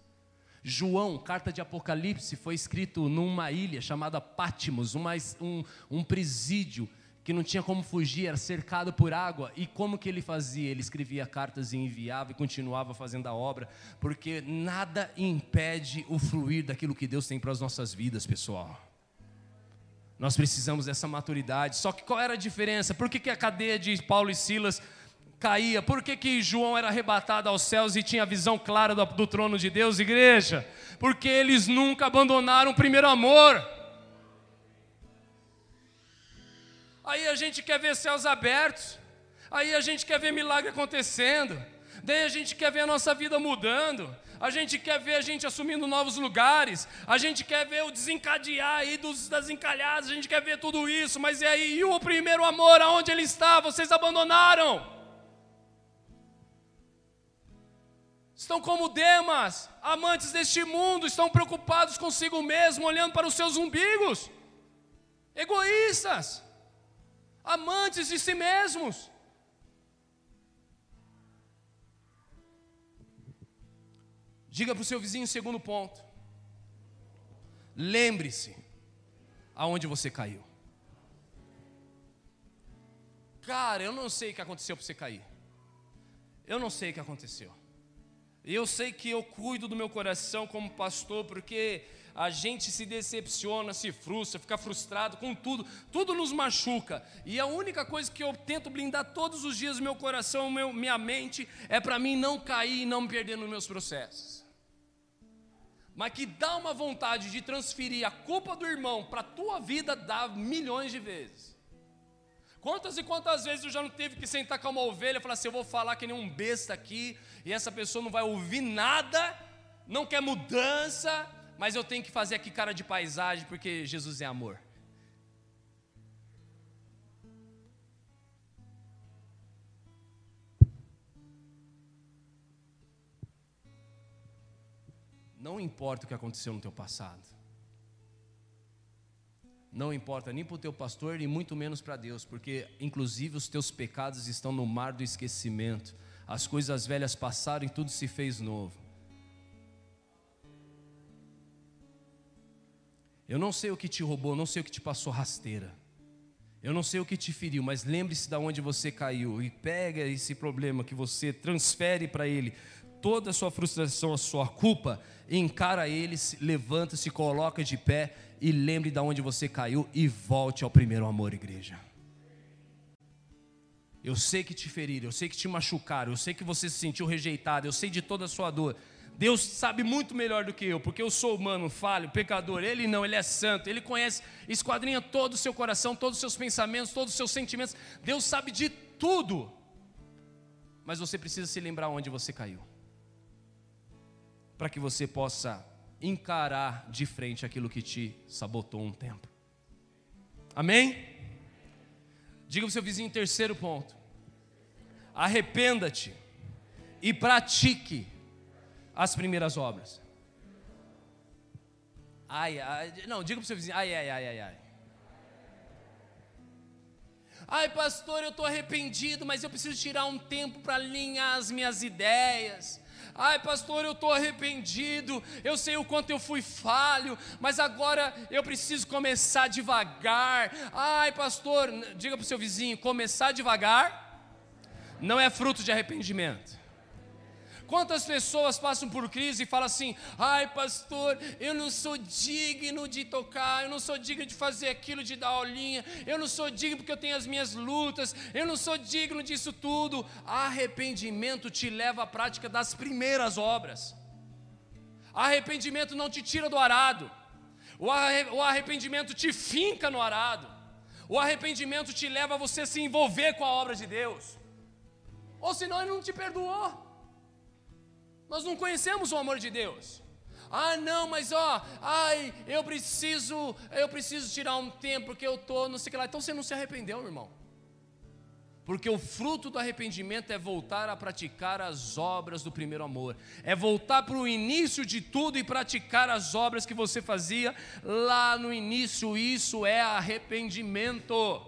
João, carta de Apocalipse, foi escrito numa ilha chamada Pátimos, um, um, um presídio que não tinha como fugir, era cercado por água. E como que ele fazia? Ele escrevia cartas e enviava e continuava fazendo a obra, porque nada impede o fluir daquilo que Deus tem para as nossas vidas, pessoal. Nós precisamos dessa maturidade. Só que qual era a diferença? Por que, que a cadeia de Paulo e Silas caía? Por que, que João era arrebatado aos céus e tinha a visão clara do, do trono de Deus, igreja? Porque eles nunca abandonaram o primeiro amor. Aí a gente quer ver céus abertos, aí a gente quer ver milagre acontecendo, daí a gente quer ver a nossa vida mudando, a gente quer ver a gente assumindo novos lugares, a gente quer ver o desencadear aí dos, das encalhadas, a gente quer ver tudo isso, mas e aí, e o primeiro amor, aonde ele está? Vocês abandonaram. Estão como Demas, amantes deste mundo, estão preocupados consigo mesmo, olhando para os seus umbigos, egoístas, amantes de si mesmos. Diga para o seu vizinho, segundo ponto. Lembre-se aonde você caiu. Cara, eu não sei o que aconteceu para você cair. Eu não sei o que aconteceu. Eu sei que eu cuido do meu coração como pastor, porque a gente se decepciona, se frustra, fica frustrado com tudo, tudo nos machuca. E a única coisa que eu tento blindar todos os dias meu coração, meu, minha mente, é para mim não cair e não me perder nos meus processos. Mas que dá uma vontade de transferir a culpa do irmão para a tua vida, dá milhões de vezes. Quantas e quantas vezes eu já não teve que sentar com uma ovelha e falar assim: eu vou falar que nem um besta aqui, e essa pessoa não vai ouvir nada, não quer mudança, mas eu tenho que fazer aqui cara de paisagem porque Jesus é amor. Não importa o que aconteceu no teu passado não importa nem para o teu pastor e muito menos para Deus, porque inclusive os teus pecados estão no mar do esquecimento. As coisas velhas passaram e tudo se fez novo. Eu não sei o que te roubou, não sei o que te passou rasteira. Eu não sei o que te feriu, mas lembre-se de onde você caiu e pega esse problema que você transfere para ele, toda a sua frustração, a sua culpa, encara ele, levanta, se coloca de pé e lembre de onde você caiu e volte ao primeiro amor, igreja. Eu sei que te feriram, eu sei que te machucaram, eu sei que você se sentiu rejeitado, eu sei de toda a sua dor. Deus sabe muito melhor do que eu, porque eu sou humano, falho, pecador. Ele não, ele é santo, ele conhece, esquadrinha todo o seu coração, todos os seus pensamentos, todos os seus sentimentos. Deus sabe de tudo. Mas você precisa se lembrar onde você caiu, para que você possa encarar de frente aquilo que te sabotou um tempo. Amém? Diga para o seu vizinho, terceiro ponto. Arrependa-te e pratique as primeiras obras. Ai, ai, não, diga para o seu vizinho, ai, ai, ai, ai, ai. Ai, pastor, eu estou arrependido, mas eu preciso tirar um tempo para alinhar as minhas ideias. Ai, pastor, eu estou arrependido, eu sei o quanto eu fui falho, mas agora eu preciso começar devagar. Ai, pastor, diga para o seu vizinho: começar devagar não é fruto de arrependimento. Quantas pessoas passam por crise e falam assim: ai, pastor, eu não sou digno de tocar, eu não sou digno de fazer aquilo, de dar aulinha, eu não sou digno porque eu tenho as minhas lutas, eu não sou digno disso tudo. Arrependimento te leva à prática das primeiras obras. Arrependimento não te tira do arado, o arrependimento te finca no arado, o arrependimento te leva a você se envolver com a obra de Deus, ou senão Ele não te perdoou. Nós não conhecemos o amor de Deus. Ah, não, mas ó, ai, eu preciso, eu preciso tirar um tempo porque eu tô, não sei o que lá. Então você não se arrependeu, meu irmão. Porque o fruto do arrependimento é voltar a praticar as obras do primeiro amor, é voltar para o início de tudo e praticar as obras que você fazia lá no início. Isso é arrependimento.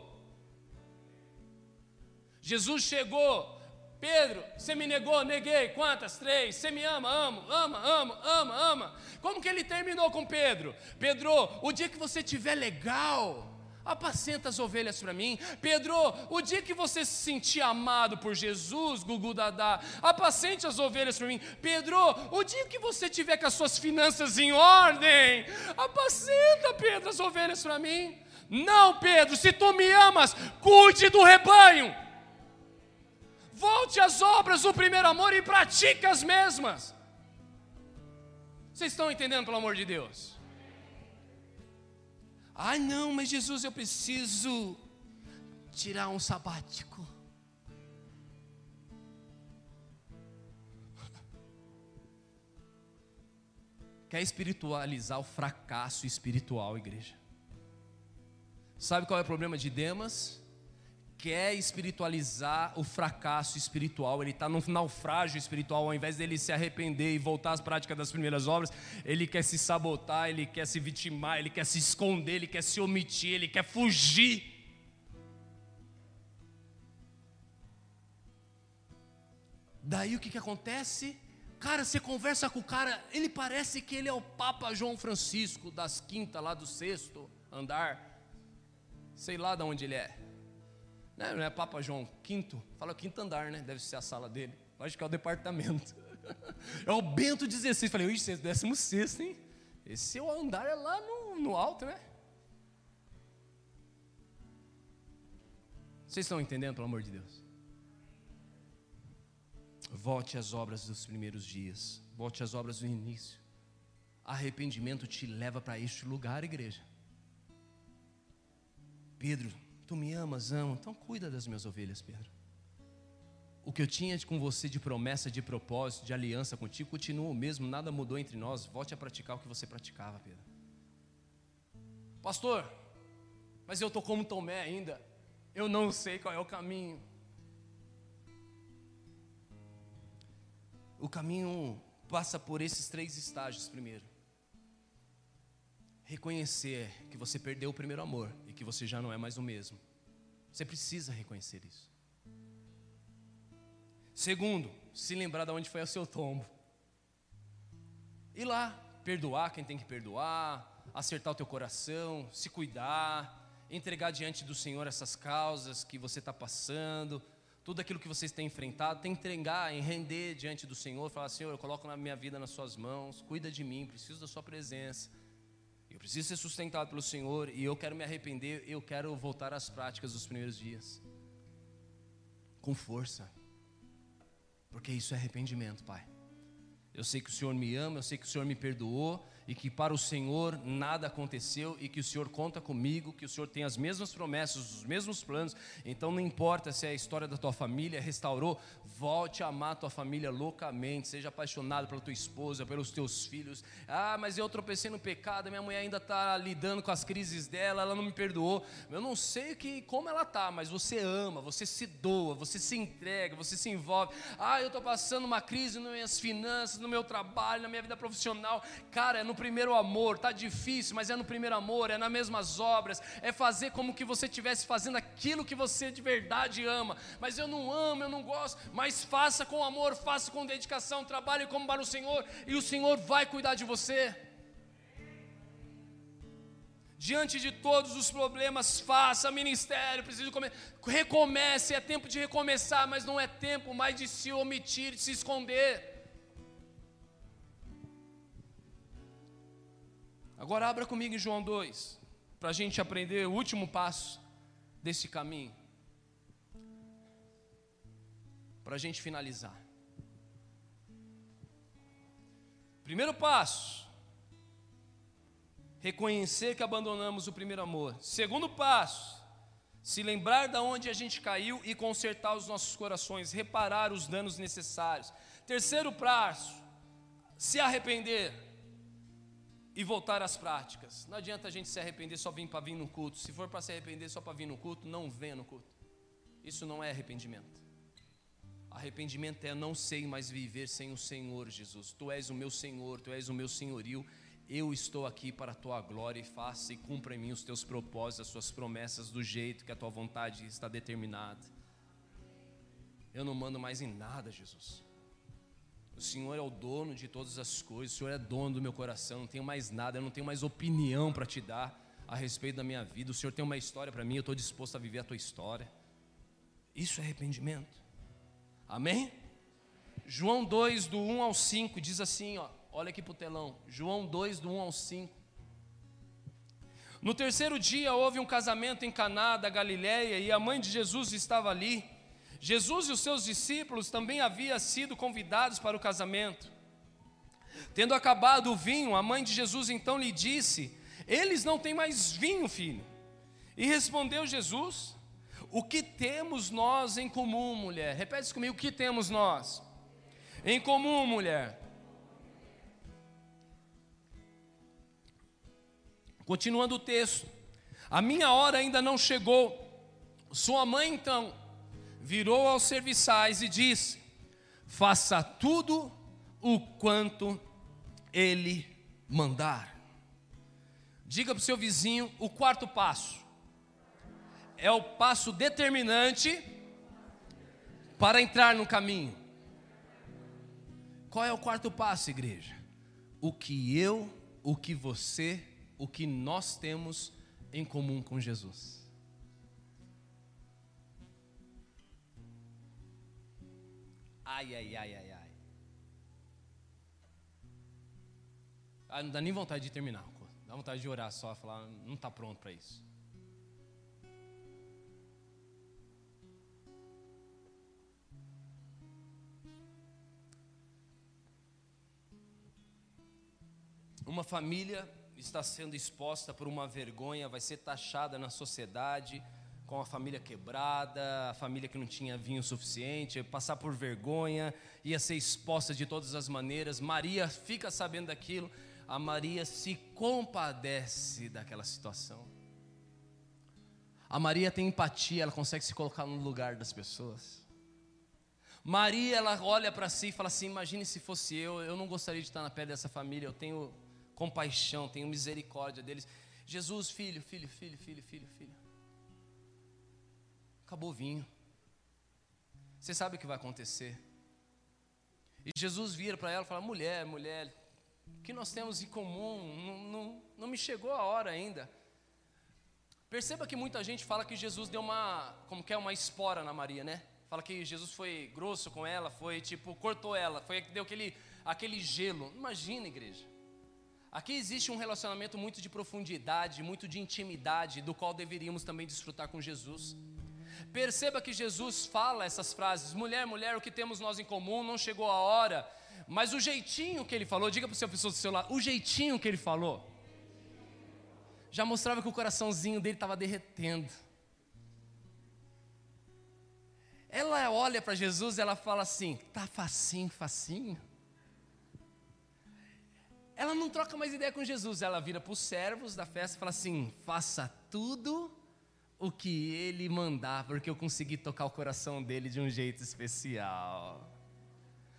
Jesus chegou Pedro, você me negou, neguei. Quantas? Três. Você me ama, amo, ama, ama, ama, ama. Como que ele terminou com Pedro? Pedro, o dia que você tiver legal, apacenta as ovelhas para mim. Pedro, o dia que você se sentir amado por Jesus, Gugu Dadá, apacente as ovelhas para mim. Pedro, o dia que você tiver com as suas finanças em ordem, apacenta, Pedro, as ovelhas para mim. Não, Pedro, se tu me amas, cuide do rebanho. Volte às obras do primeiro amor e pratique as mesmas. Vocês estão entendendo, pelo amor de Deus? Ai, não, mas Jesus, eu preciso tirar um sabático. Quer espiritualizar o fracasso espiritual, igreja? Sabe qual é o problema de Demas? Quer espiritualizar o fracasso espiritual, ele está num naufrágio espiritual, ao invés dele se arrepender e voltar às práticas das primeiras obras, ele quer se sabotar, ele quer se vitimar, ele quer se esconder, ele quer se omitir, ele quer fugir. Daí o que, que acontece? Cara, você conversa com o cara, ele parece que ele é o Papa João Francisco das quinta lá do sexto andar, sei lá de onde ele é. Não, não é Papa João, quinto, fala quinto andar, né? Deve ser a sala dele. Acho que é o departamento. É o Bento XVI. Falei, ixi, é décimo sexto, hein? Esse seu andar é lá no, no alto, né? Vocês estão entendendo, pelo amor de Deus? Volte às obras dos primeiros dias, volte às obras do início. Arrependimento te leva para este lugar, igreja. Pedro, tu me amas, amo, então cuida das minhas ovelhas, Pedro. O que eu tinha com você de promessa, de propósito, de aliança contigo, continua o mesmo, nada mudou entre nós. Volte a praticar o que você praticava, Pedro. Pastor, mas eu estou como Tomé ainda. Eu não sei qual é o caminho. O caminho passa por esses três estágios primeiro. Reconhecer que você perdeu o primeiro amor que você já não é mais o mesmo. Você precisa reconhecer isso. Segundo, se lembrar de onde foi o seu tombo. Ir lá, perdoar quem tem que perdoar, acertar o teu coração, se cuidar, entregar diante do Senhor essas causas que você está passando, tudo aquilo que vocês têm enfrentado, tem que entregar e render diante do Senhor, falar: Senhor, eu coloco a minha vida nas Suas mãos, cuida de mim, preciso da Sua presença. Eu preciso ser sustentado pelo Senhor e eu quero me arrepender, eu quero voltar às práticas dos primeiros dias. Com força. Porque isso é arrependimento, Pai. Eu sei que o Senhor me ama, eu sei que o Senhor me perdoou e que para o Senhor nada aconteceu e que o Senhor conta comigo, que o Senhor tem as mesmas promessas, os mesmos planos. Então não importa se é a história da tua família restaurou, volte a amar a tua família loucamente, seja apaixonado pela tua esposa, pelos teus filhos. Ah, mas eu tropecei no pecado, minha mulher ainda está lidando com as crises dela, ela não me perdoou. Eu não sei que como ela tá, mas você ama, você se doa, você se entrega, você se envolve. Ah, eu estou passando uma crise nas minhas finanças, no meu trabalho, na minha vida profissional. Cara, é no primeiro amor, tá difícil, mas é no primeiro amor, é nas mesmas obras, é fazer como que você estivesse fazendo aquilo que você de verdade ama. Mas eu não amo, eu não gosto, mas faça com amor, faça com dedicação, trabalhe como para o Senhor e o Senhor vai cuidar de você. Diante de todos os problemas, faça ministério, preciso comer, recomece, é tempo de recomeçar, mas não é tempo mais de se omitir, de se esconder. Agora abra comigo em João 2, para a gente aprender o último passo desse caminho. Para a gente finalizar. Primeiro passo, reconhecer que abandonamos o primeiro amor. Segundo passo, se lembrar de onde a gente caiu e consertar os nossos corações, reparar os danos necessários. Terceiro passo, se arrepender e voltar às práticas. Não adianta a gente se arrepender só vir para vir no culto. Se for para se arrepender só para vir no culto, não venha no culto. Isso não é arrependimento. Arrependimento é não sei mais viver sem o Senhor Jesus. Tu és o meu Senhor, tu és o meu senhorio. Eu estou aqui para a tua glória e faça e cumpra em mim os teus propósitos, as suas promessas do jeito que a tua vontade está determinada. Eu não mando mais em nada, Jesus. O Senhor é o dono de todas as coisas, o Senhor é dono do meu coração, não tenho mais nada, eu não tenho mais opinião para te dar a respeito da minha vida. O Senhor tem uma história para mim, eu estou disposto a viver a tua história. Isso é arrependimento. Amém? João 2, do 1 ao 5, diz assim: ó, olha aqui para o telão. João 2, do 1 ao 5. No terceiro dia houve um casamento em Caná da Galiléia e a mãe de Jesus estava ali. Jesus e os seus discípulos também haviam sido convidados para o casamento. Tendo acabado o vinho, a mãe de Jesus então lhe disse: Eles não têm mais vinho, filho. E respondeu Jesus: O que temos nós em comum, mulher? Repete comigo: O que temos nós em comum, mulher? Continuando o texto: A minha hora ainda não chegou. Sua mãe então virou aos serviçais e disse: Faça tudo o quanto ele mandar. Diga para o seu vizinho o quarto passo. É o passo determinante para entrar no caminho. Qual é o quarto passo, igreja? O que eu, o que você, o que nós temos em comum com Jesus. Ai, ai, ai, ai, ai. Ah, não dá nem vontade de terminar. Dá vontade de orar só, falar, não está pronto para isso. Uma família está sendo exposta por uma vergonha, vai ser taxada na sociedade com a família quebrada, a família que não tinha vinho suficiente, passar por vergonha, ia ser exposta de todas as maneiras. Maria fica sabendo daquilo, a Maria se compadece daquela situação. A Maria tem empatia, ela consegue se colocar no lugar das pessoas. Maria, ela olha para si e fala assim: imagine se fosse eu, eu não gostaria de estar na pele dessa família, eu tenho compaixão, tenho misericórdia deles. Jesus, filho, filho, filho, filho, filho, filho. Acabou o vinho. Você sabe o que vai acontecer. E Jesus vira para ela e fala: mulher, mulher, o que nós temos em comum? Não, não, não me chegou a hora ainda. Perceba que muita gente fala que Jesus deu uma, como que é, uma espora na Maria, né? Fala que Jesus foi grosso com ela, foi tipo, cortou ela, foi deu aquele, aquele gelo. Imagina, igreja. Aqui existe um relacionamento muito de profundidade, muito de intimidade, do qual deveríamos também desfrutar com Jesus. Perceba que Jesus fala essas frases: mulher, mulher, o que temos nós em comum, não chegou a hora. Mas o jeitinho que ele falou, diga para o seu pessoa do seu lado, o jeitinho que ele falou, já mostrava que o coraçãozinho dele estava derretendo. Ela olha para Jesus e ela fala assim: tá facinho, facinho. Ela não troca mais ideia com Jesus, ela vira para os servos da festa e fala assim: faça tudo o que ele mandar, porque eu consegui tocar o coração dele de um jeito especial.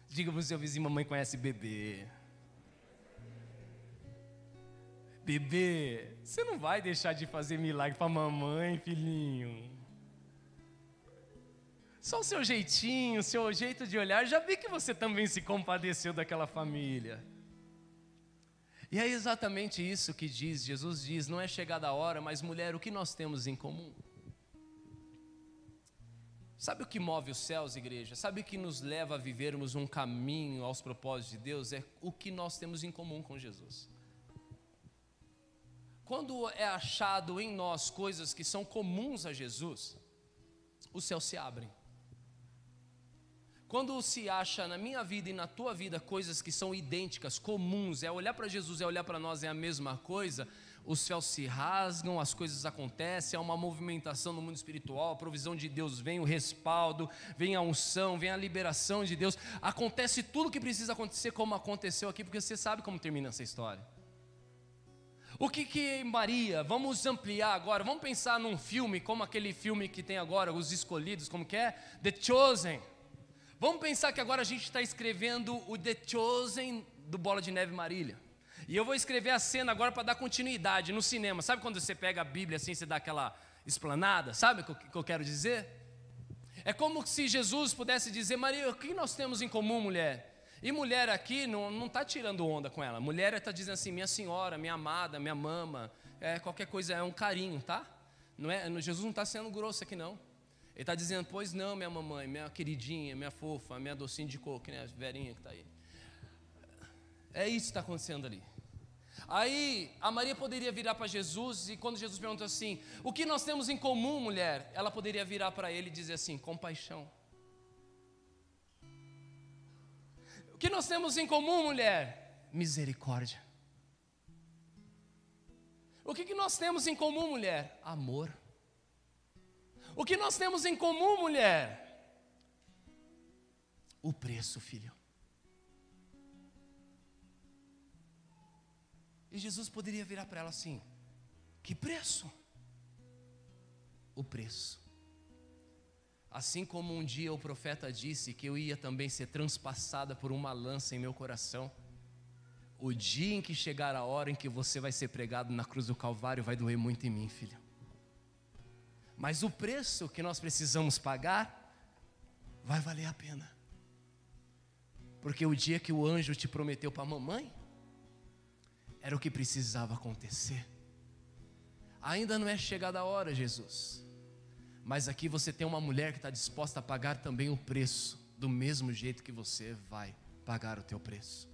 Diga para o seu vizinho: mamãe conhece bebê. Bebê, você não vai deixar de fazer milagre para mamãe, filhinho. Só o seu jeitinho, o seu jeito de olhar, já vi que você também se compadeceu daquela família. E é exatamente isso que diz, Jesus diz, não é chegada a hora, mas mulher, o que nós temos em comum? Sabe o que move os céus, igreja? Sabe o que nos leva a vivermos um caminho aos propósitos de Deus? É o que nós temos em comum com Jesus. Quando é achado em nós coisas que são comuns a Jesus, os céus se abrem. Quando se acha na minha vida e na tua vida coisas que são idênticas, comuns, é olhar para Jesus, é olhar para nós, é a mesma coisa, os céus se rasgam, as coisas acontecem, há uma movimentação no mundo espiritual, a provisão de Deus vem, o respaldo, vem a unção, vem a liberação de Deus, acontece tudo o que precisa acontecer, como aconteceu aqui, porque você sabe como termina essa história. O que que Maria, vamos ampliar agora, vamos pensar num filme, como aquele filme que tem agora, Os Escolhidos, como que é? The Chosen. Vamos pensar que agora a gente está escrevendo o The Chosen do Bola de Neve Marília. E eu vou escrever a cena agora para dar continuidade no cinema. Sabe quando você pega a Bíblia assim, você dá aquela esplanada? Sabe o que eu quero dizer? É como se Jesus pudesse dizer: Maria, o que nós temos em comum, mulher? E mulher aqui não está tirando onda com ela. Mulher está dizendo assim: minha senhora, minha amada, minha mama. É, qualquer coisa é um carinho, tá? Não é, Jesus não está sendo grosso aqui, não. Ele está dizendo, pois não, minha mamãe, minha queridinha, minha fofa, minha docinha de coco, né, a velhinha que está aí. É isso que está acontecendo ali. Aí a Maria poderia virar para Jesus e quando Jesus perguntou assim: O que nós temos em comum, mulher? Ela poderia virar para ele e dizer assim: Compaixão. O que nós temos em comum, mulher? Misericórdia. O que, que nós temos em comum, mulher? Amor. O que nós temos em comum, mulher? O preço, filho. E Jesus poderia virar para ela assim: Que preço? O preço. Assim como um dia o profeta disse que eu ia também ser transpassada por uma lança em meu coração, o dia em que chegar a hora em que você vai ser pregado na cruz do Calvário vai doer muito em mim, filho. Mas o preço que nós precisamos pagar vai valer a pena. Porque o dia que o anjo te prometeu para a mamãe, era o que precisava acontecer. Ainda não é chegada a hora, Jesus. Mas aqui você tem uma mulher que está disposta a pagar também o preço, do mesmo jeito que você vai pagar o teu preço.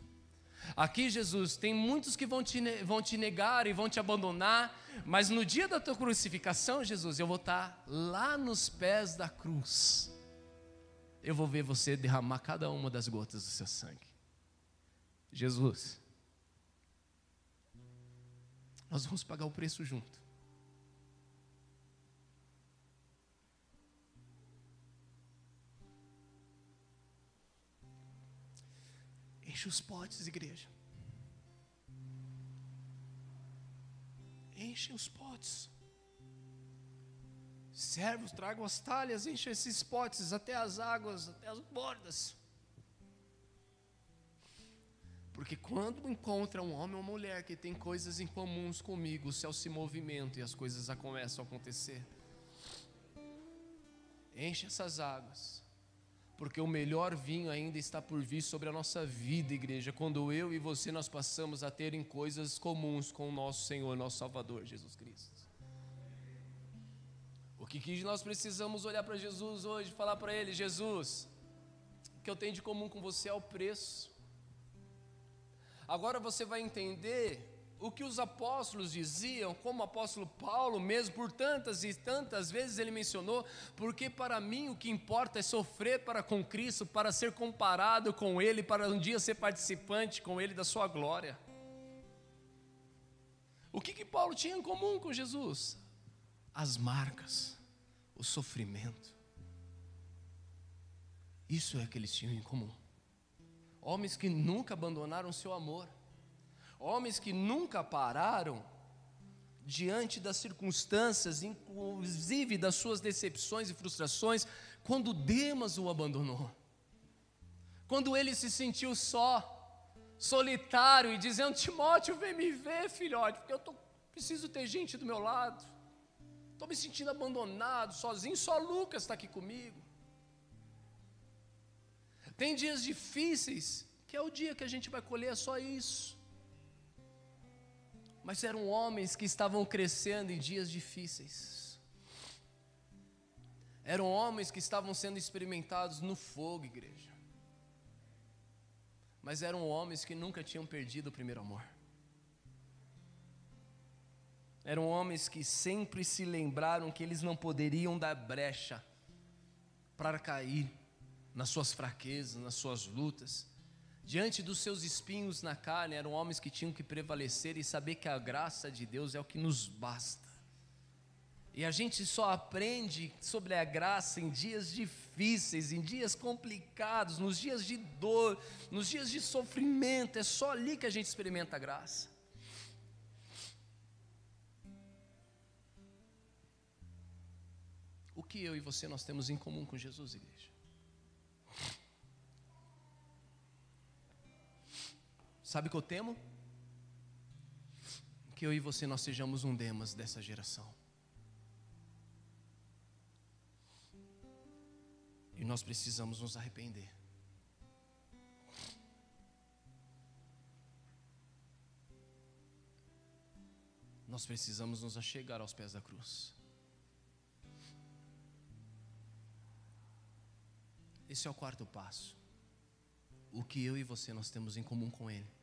Aqui, Jesus, tem muitos que vão te, vão te negar e vão te abandonar, mas no dia da tua crucificação, Jesus, eu vou estar lá nos pés da cruz. Eu vou ver você derramar cada uma das gotas do seu sangue. Jesus, nós vamos pagar o preço junto. Enche os potes, igreja. Enche os potes. Servos, tragam as talhas, enchem esses potes até as águas, até as bordas. Porque quando encontra um homem ou uma mulher que tem coisas em comuns comigo, o céu se movimenta e as coisas começam a acontecer. Enche essas águas porque o melhor vinho ainda está por vir sobre a nossa vida, igreja, quando eu e você nós passamos a terem coisas comuns com o nosso Senhor, nosso Salvador, Jesus Cristo. O que, que nós precisamos olhar para Jesus hoje, falar para Ele, Jesus, o que eu tenho de comum com você é o preço. Agora você vai entender o que os apóstolos diziam, como o apóstolo Paulo mesmo, por tantas e tantas vezes ele mencionou, porque para mim o que importa é sofrer para com Cristo, para ser comparado com Ele, para um dia ser participante com Ele da sua glória. O que, que Paulo tinha em comum com Jesus? As marcas, o sofrimento. Isso é que eles tinham em comum. Homens que nunca abandonaram seu amor homens que nunca pararam diante das circunstâncias, inclusive das suas decepções e frustrações, quando Demas o abandonou. Quando ele se sentiu só, solitário e dizendo: Timóteo, vem me ver, filhote, porque eu tô, preciso ter gente do meu lado. Estou me sentindo abandonado, sozinho, só Lucas está aqui comigo. Tem dias difíceis, que é o dia que a gente vai colher só isso mas eram homens que estavam crescendo em dias difíceis. Eram homens que estavam sendo experimentados no fogo, igreja. Mas eram homens que nunca tinham perdido o primeiro amor. Eram homens que sempre se lembraram que eles não poderiam dar brecha para cair nas suas fraquezas, nas suas lutas Diante dos seus espinhos na carne, eram homens que tinham que prevalecer e saber que a graça de Deus é o que nos basta. E a gente só aprende sobre a graça em dias difíceis, em dias complicados, nos dias de dor, nos dias de sofrimento. É só ali que a gente experimenta a graça. O que eu e você nós temos em comum com Jesus, igreja? Sabe o que eu temo? Que eu e você nós sejamos um Demas dessa geração. E nós precisamos nos arrepender. Nós precisamos nos achegar aos pés da cruz. Esse é o quarto passo. O que eu e você nós temos em comum com Ele.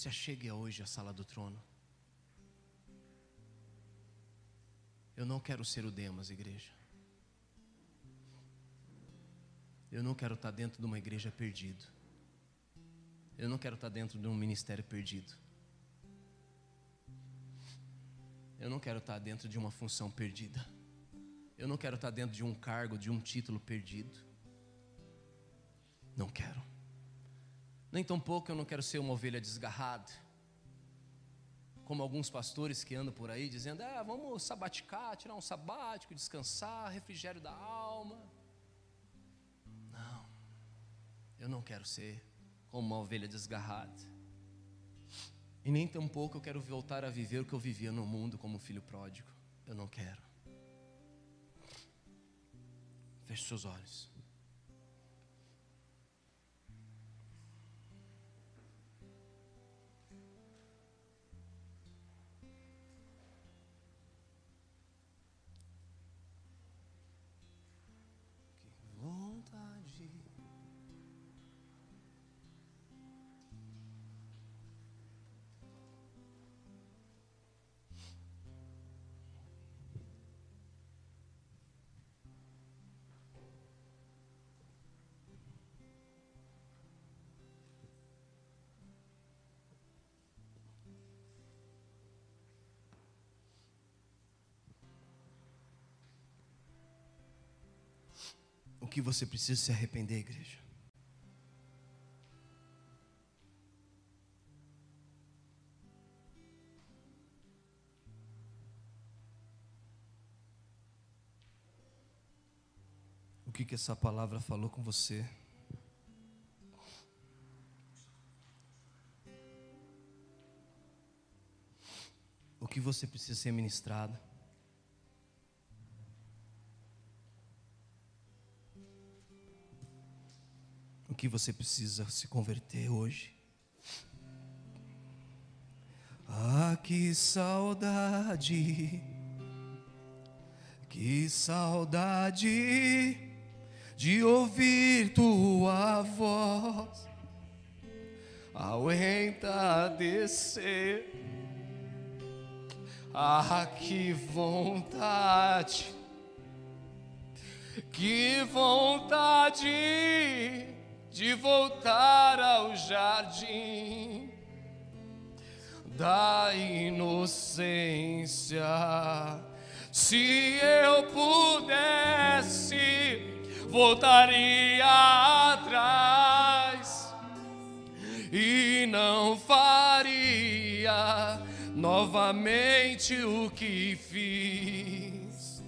Se achegue hoje à sala do trono. Eu não quero ser o Demas, igreja. Eu não quero estar dentro de uma igreja perdido. Eu não quero estar dentro de um ministério perdido. Eu não quero estar dentro de uma função perdida. Eu não quero estar dentro de um cargo, de um título perdido. Não quero. Nem tampouco eu não quero ser uma ovelha desgarrada. Como alguns pastores que andam por aí dizendo: ah, vamos sabaticar, tirar um sabático, descansar, refrigério da alma. Não, eu não quero ser como uma ovelha desgarrada. E nem tampouco eu quero voltar a viver o que eu vivia no mundo como filho pródigo. Eu não quero. Feche seus olhos. Que você precisa se arrepender, igreja? O que, que essa palavra falou com você? O que você precisa ser ministrado? Que você precisa se converter hoje? Ah, que saudade, que saudade de ouvir tua voz ao entardecer. Ah, que vontade, que vontade de voltar ao jardim da inocência. Se eu pudesse, voltaria atrás e não faria novamente o que fiz.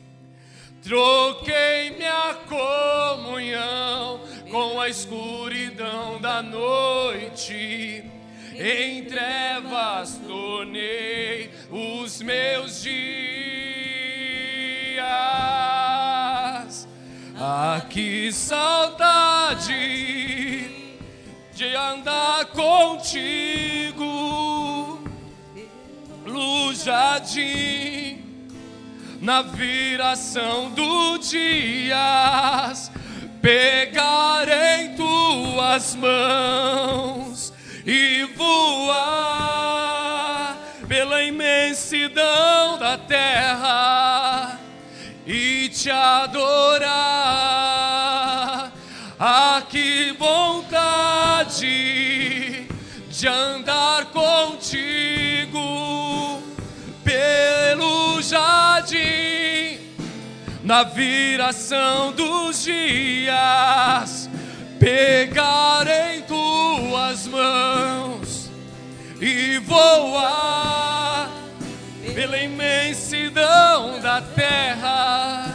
Troquei minha comunhão com a escuridão da noite. Em trevas tornei os meus dias. Ah, que saudade de andar contigo no jardim, na viração do dias pegar em tuas mãos e voar pela imensidão da terra e te adorar. Ah, que vontade de andar contigo pelo jardim na viração dos dias, pegarei tuas mãos e voar pela imensidão da terra.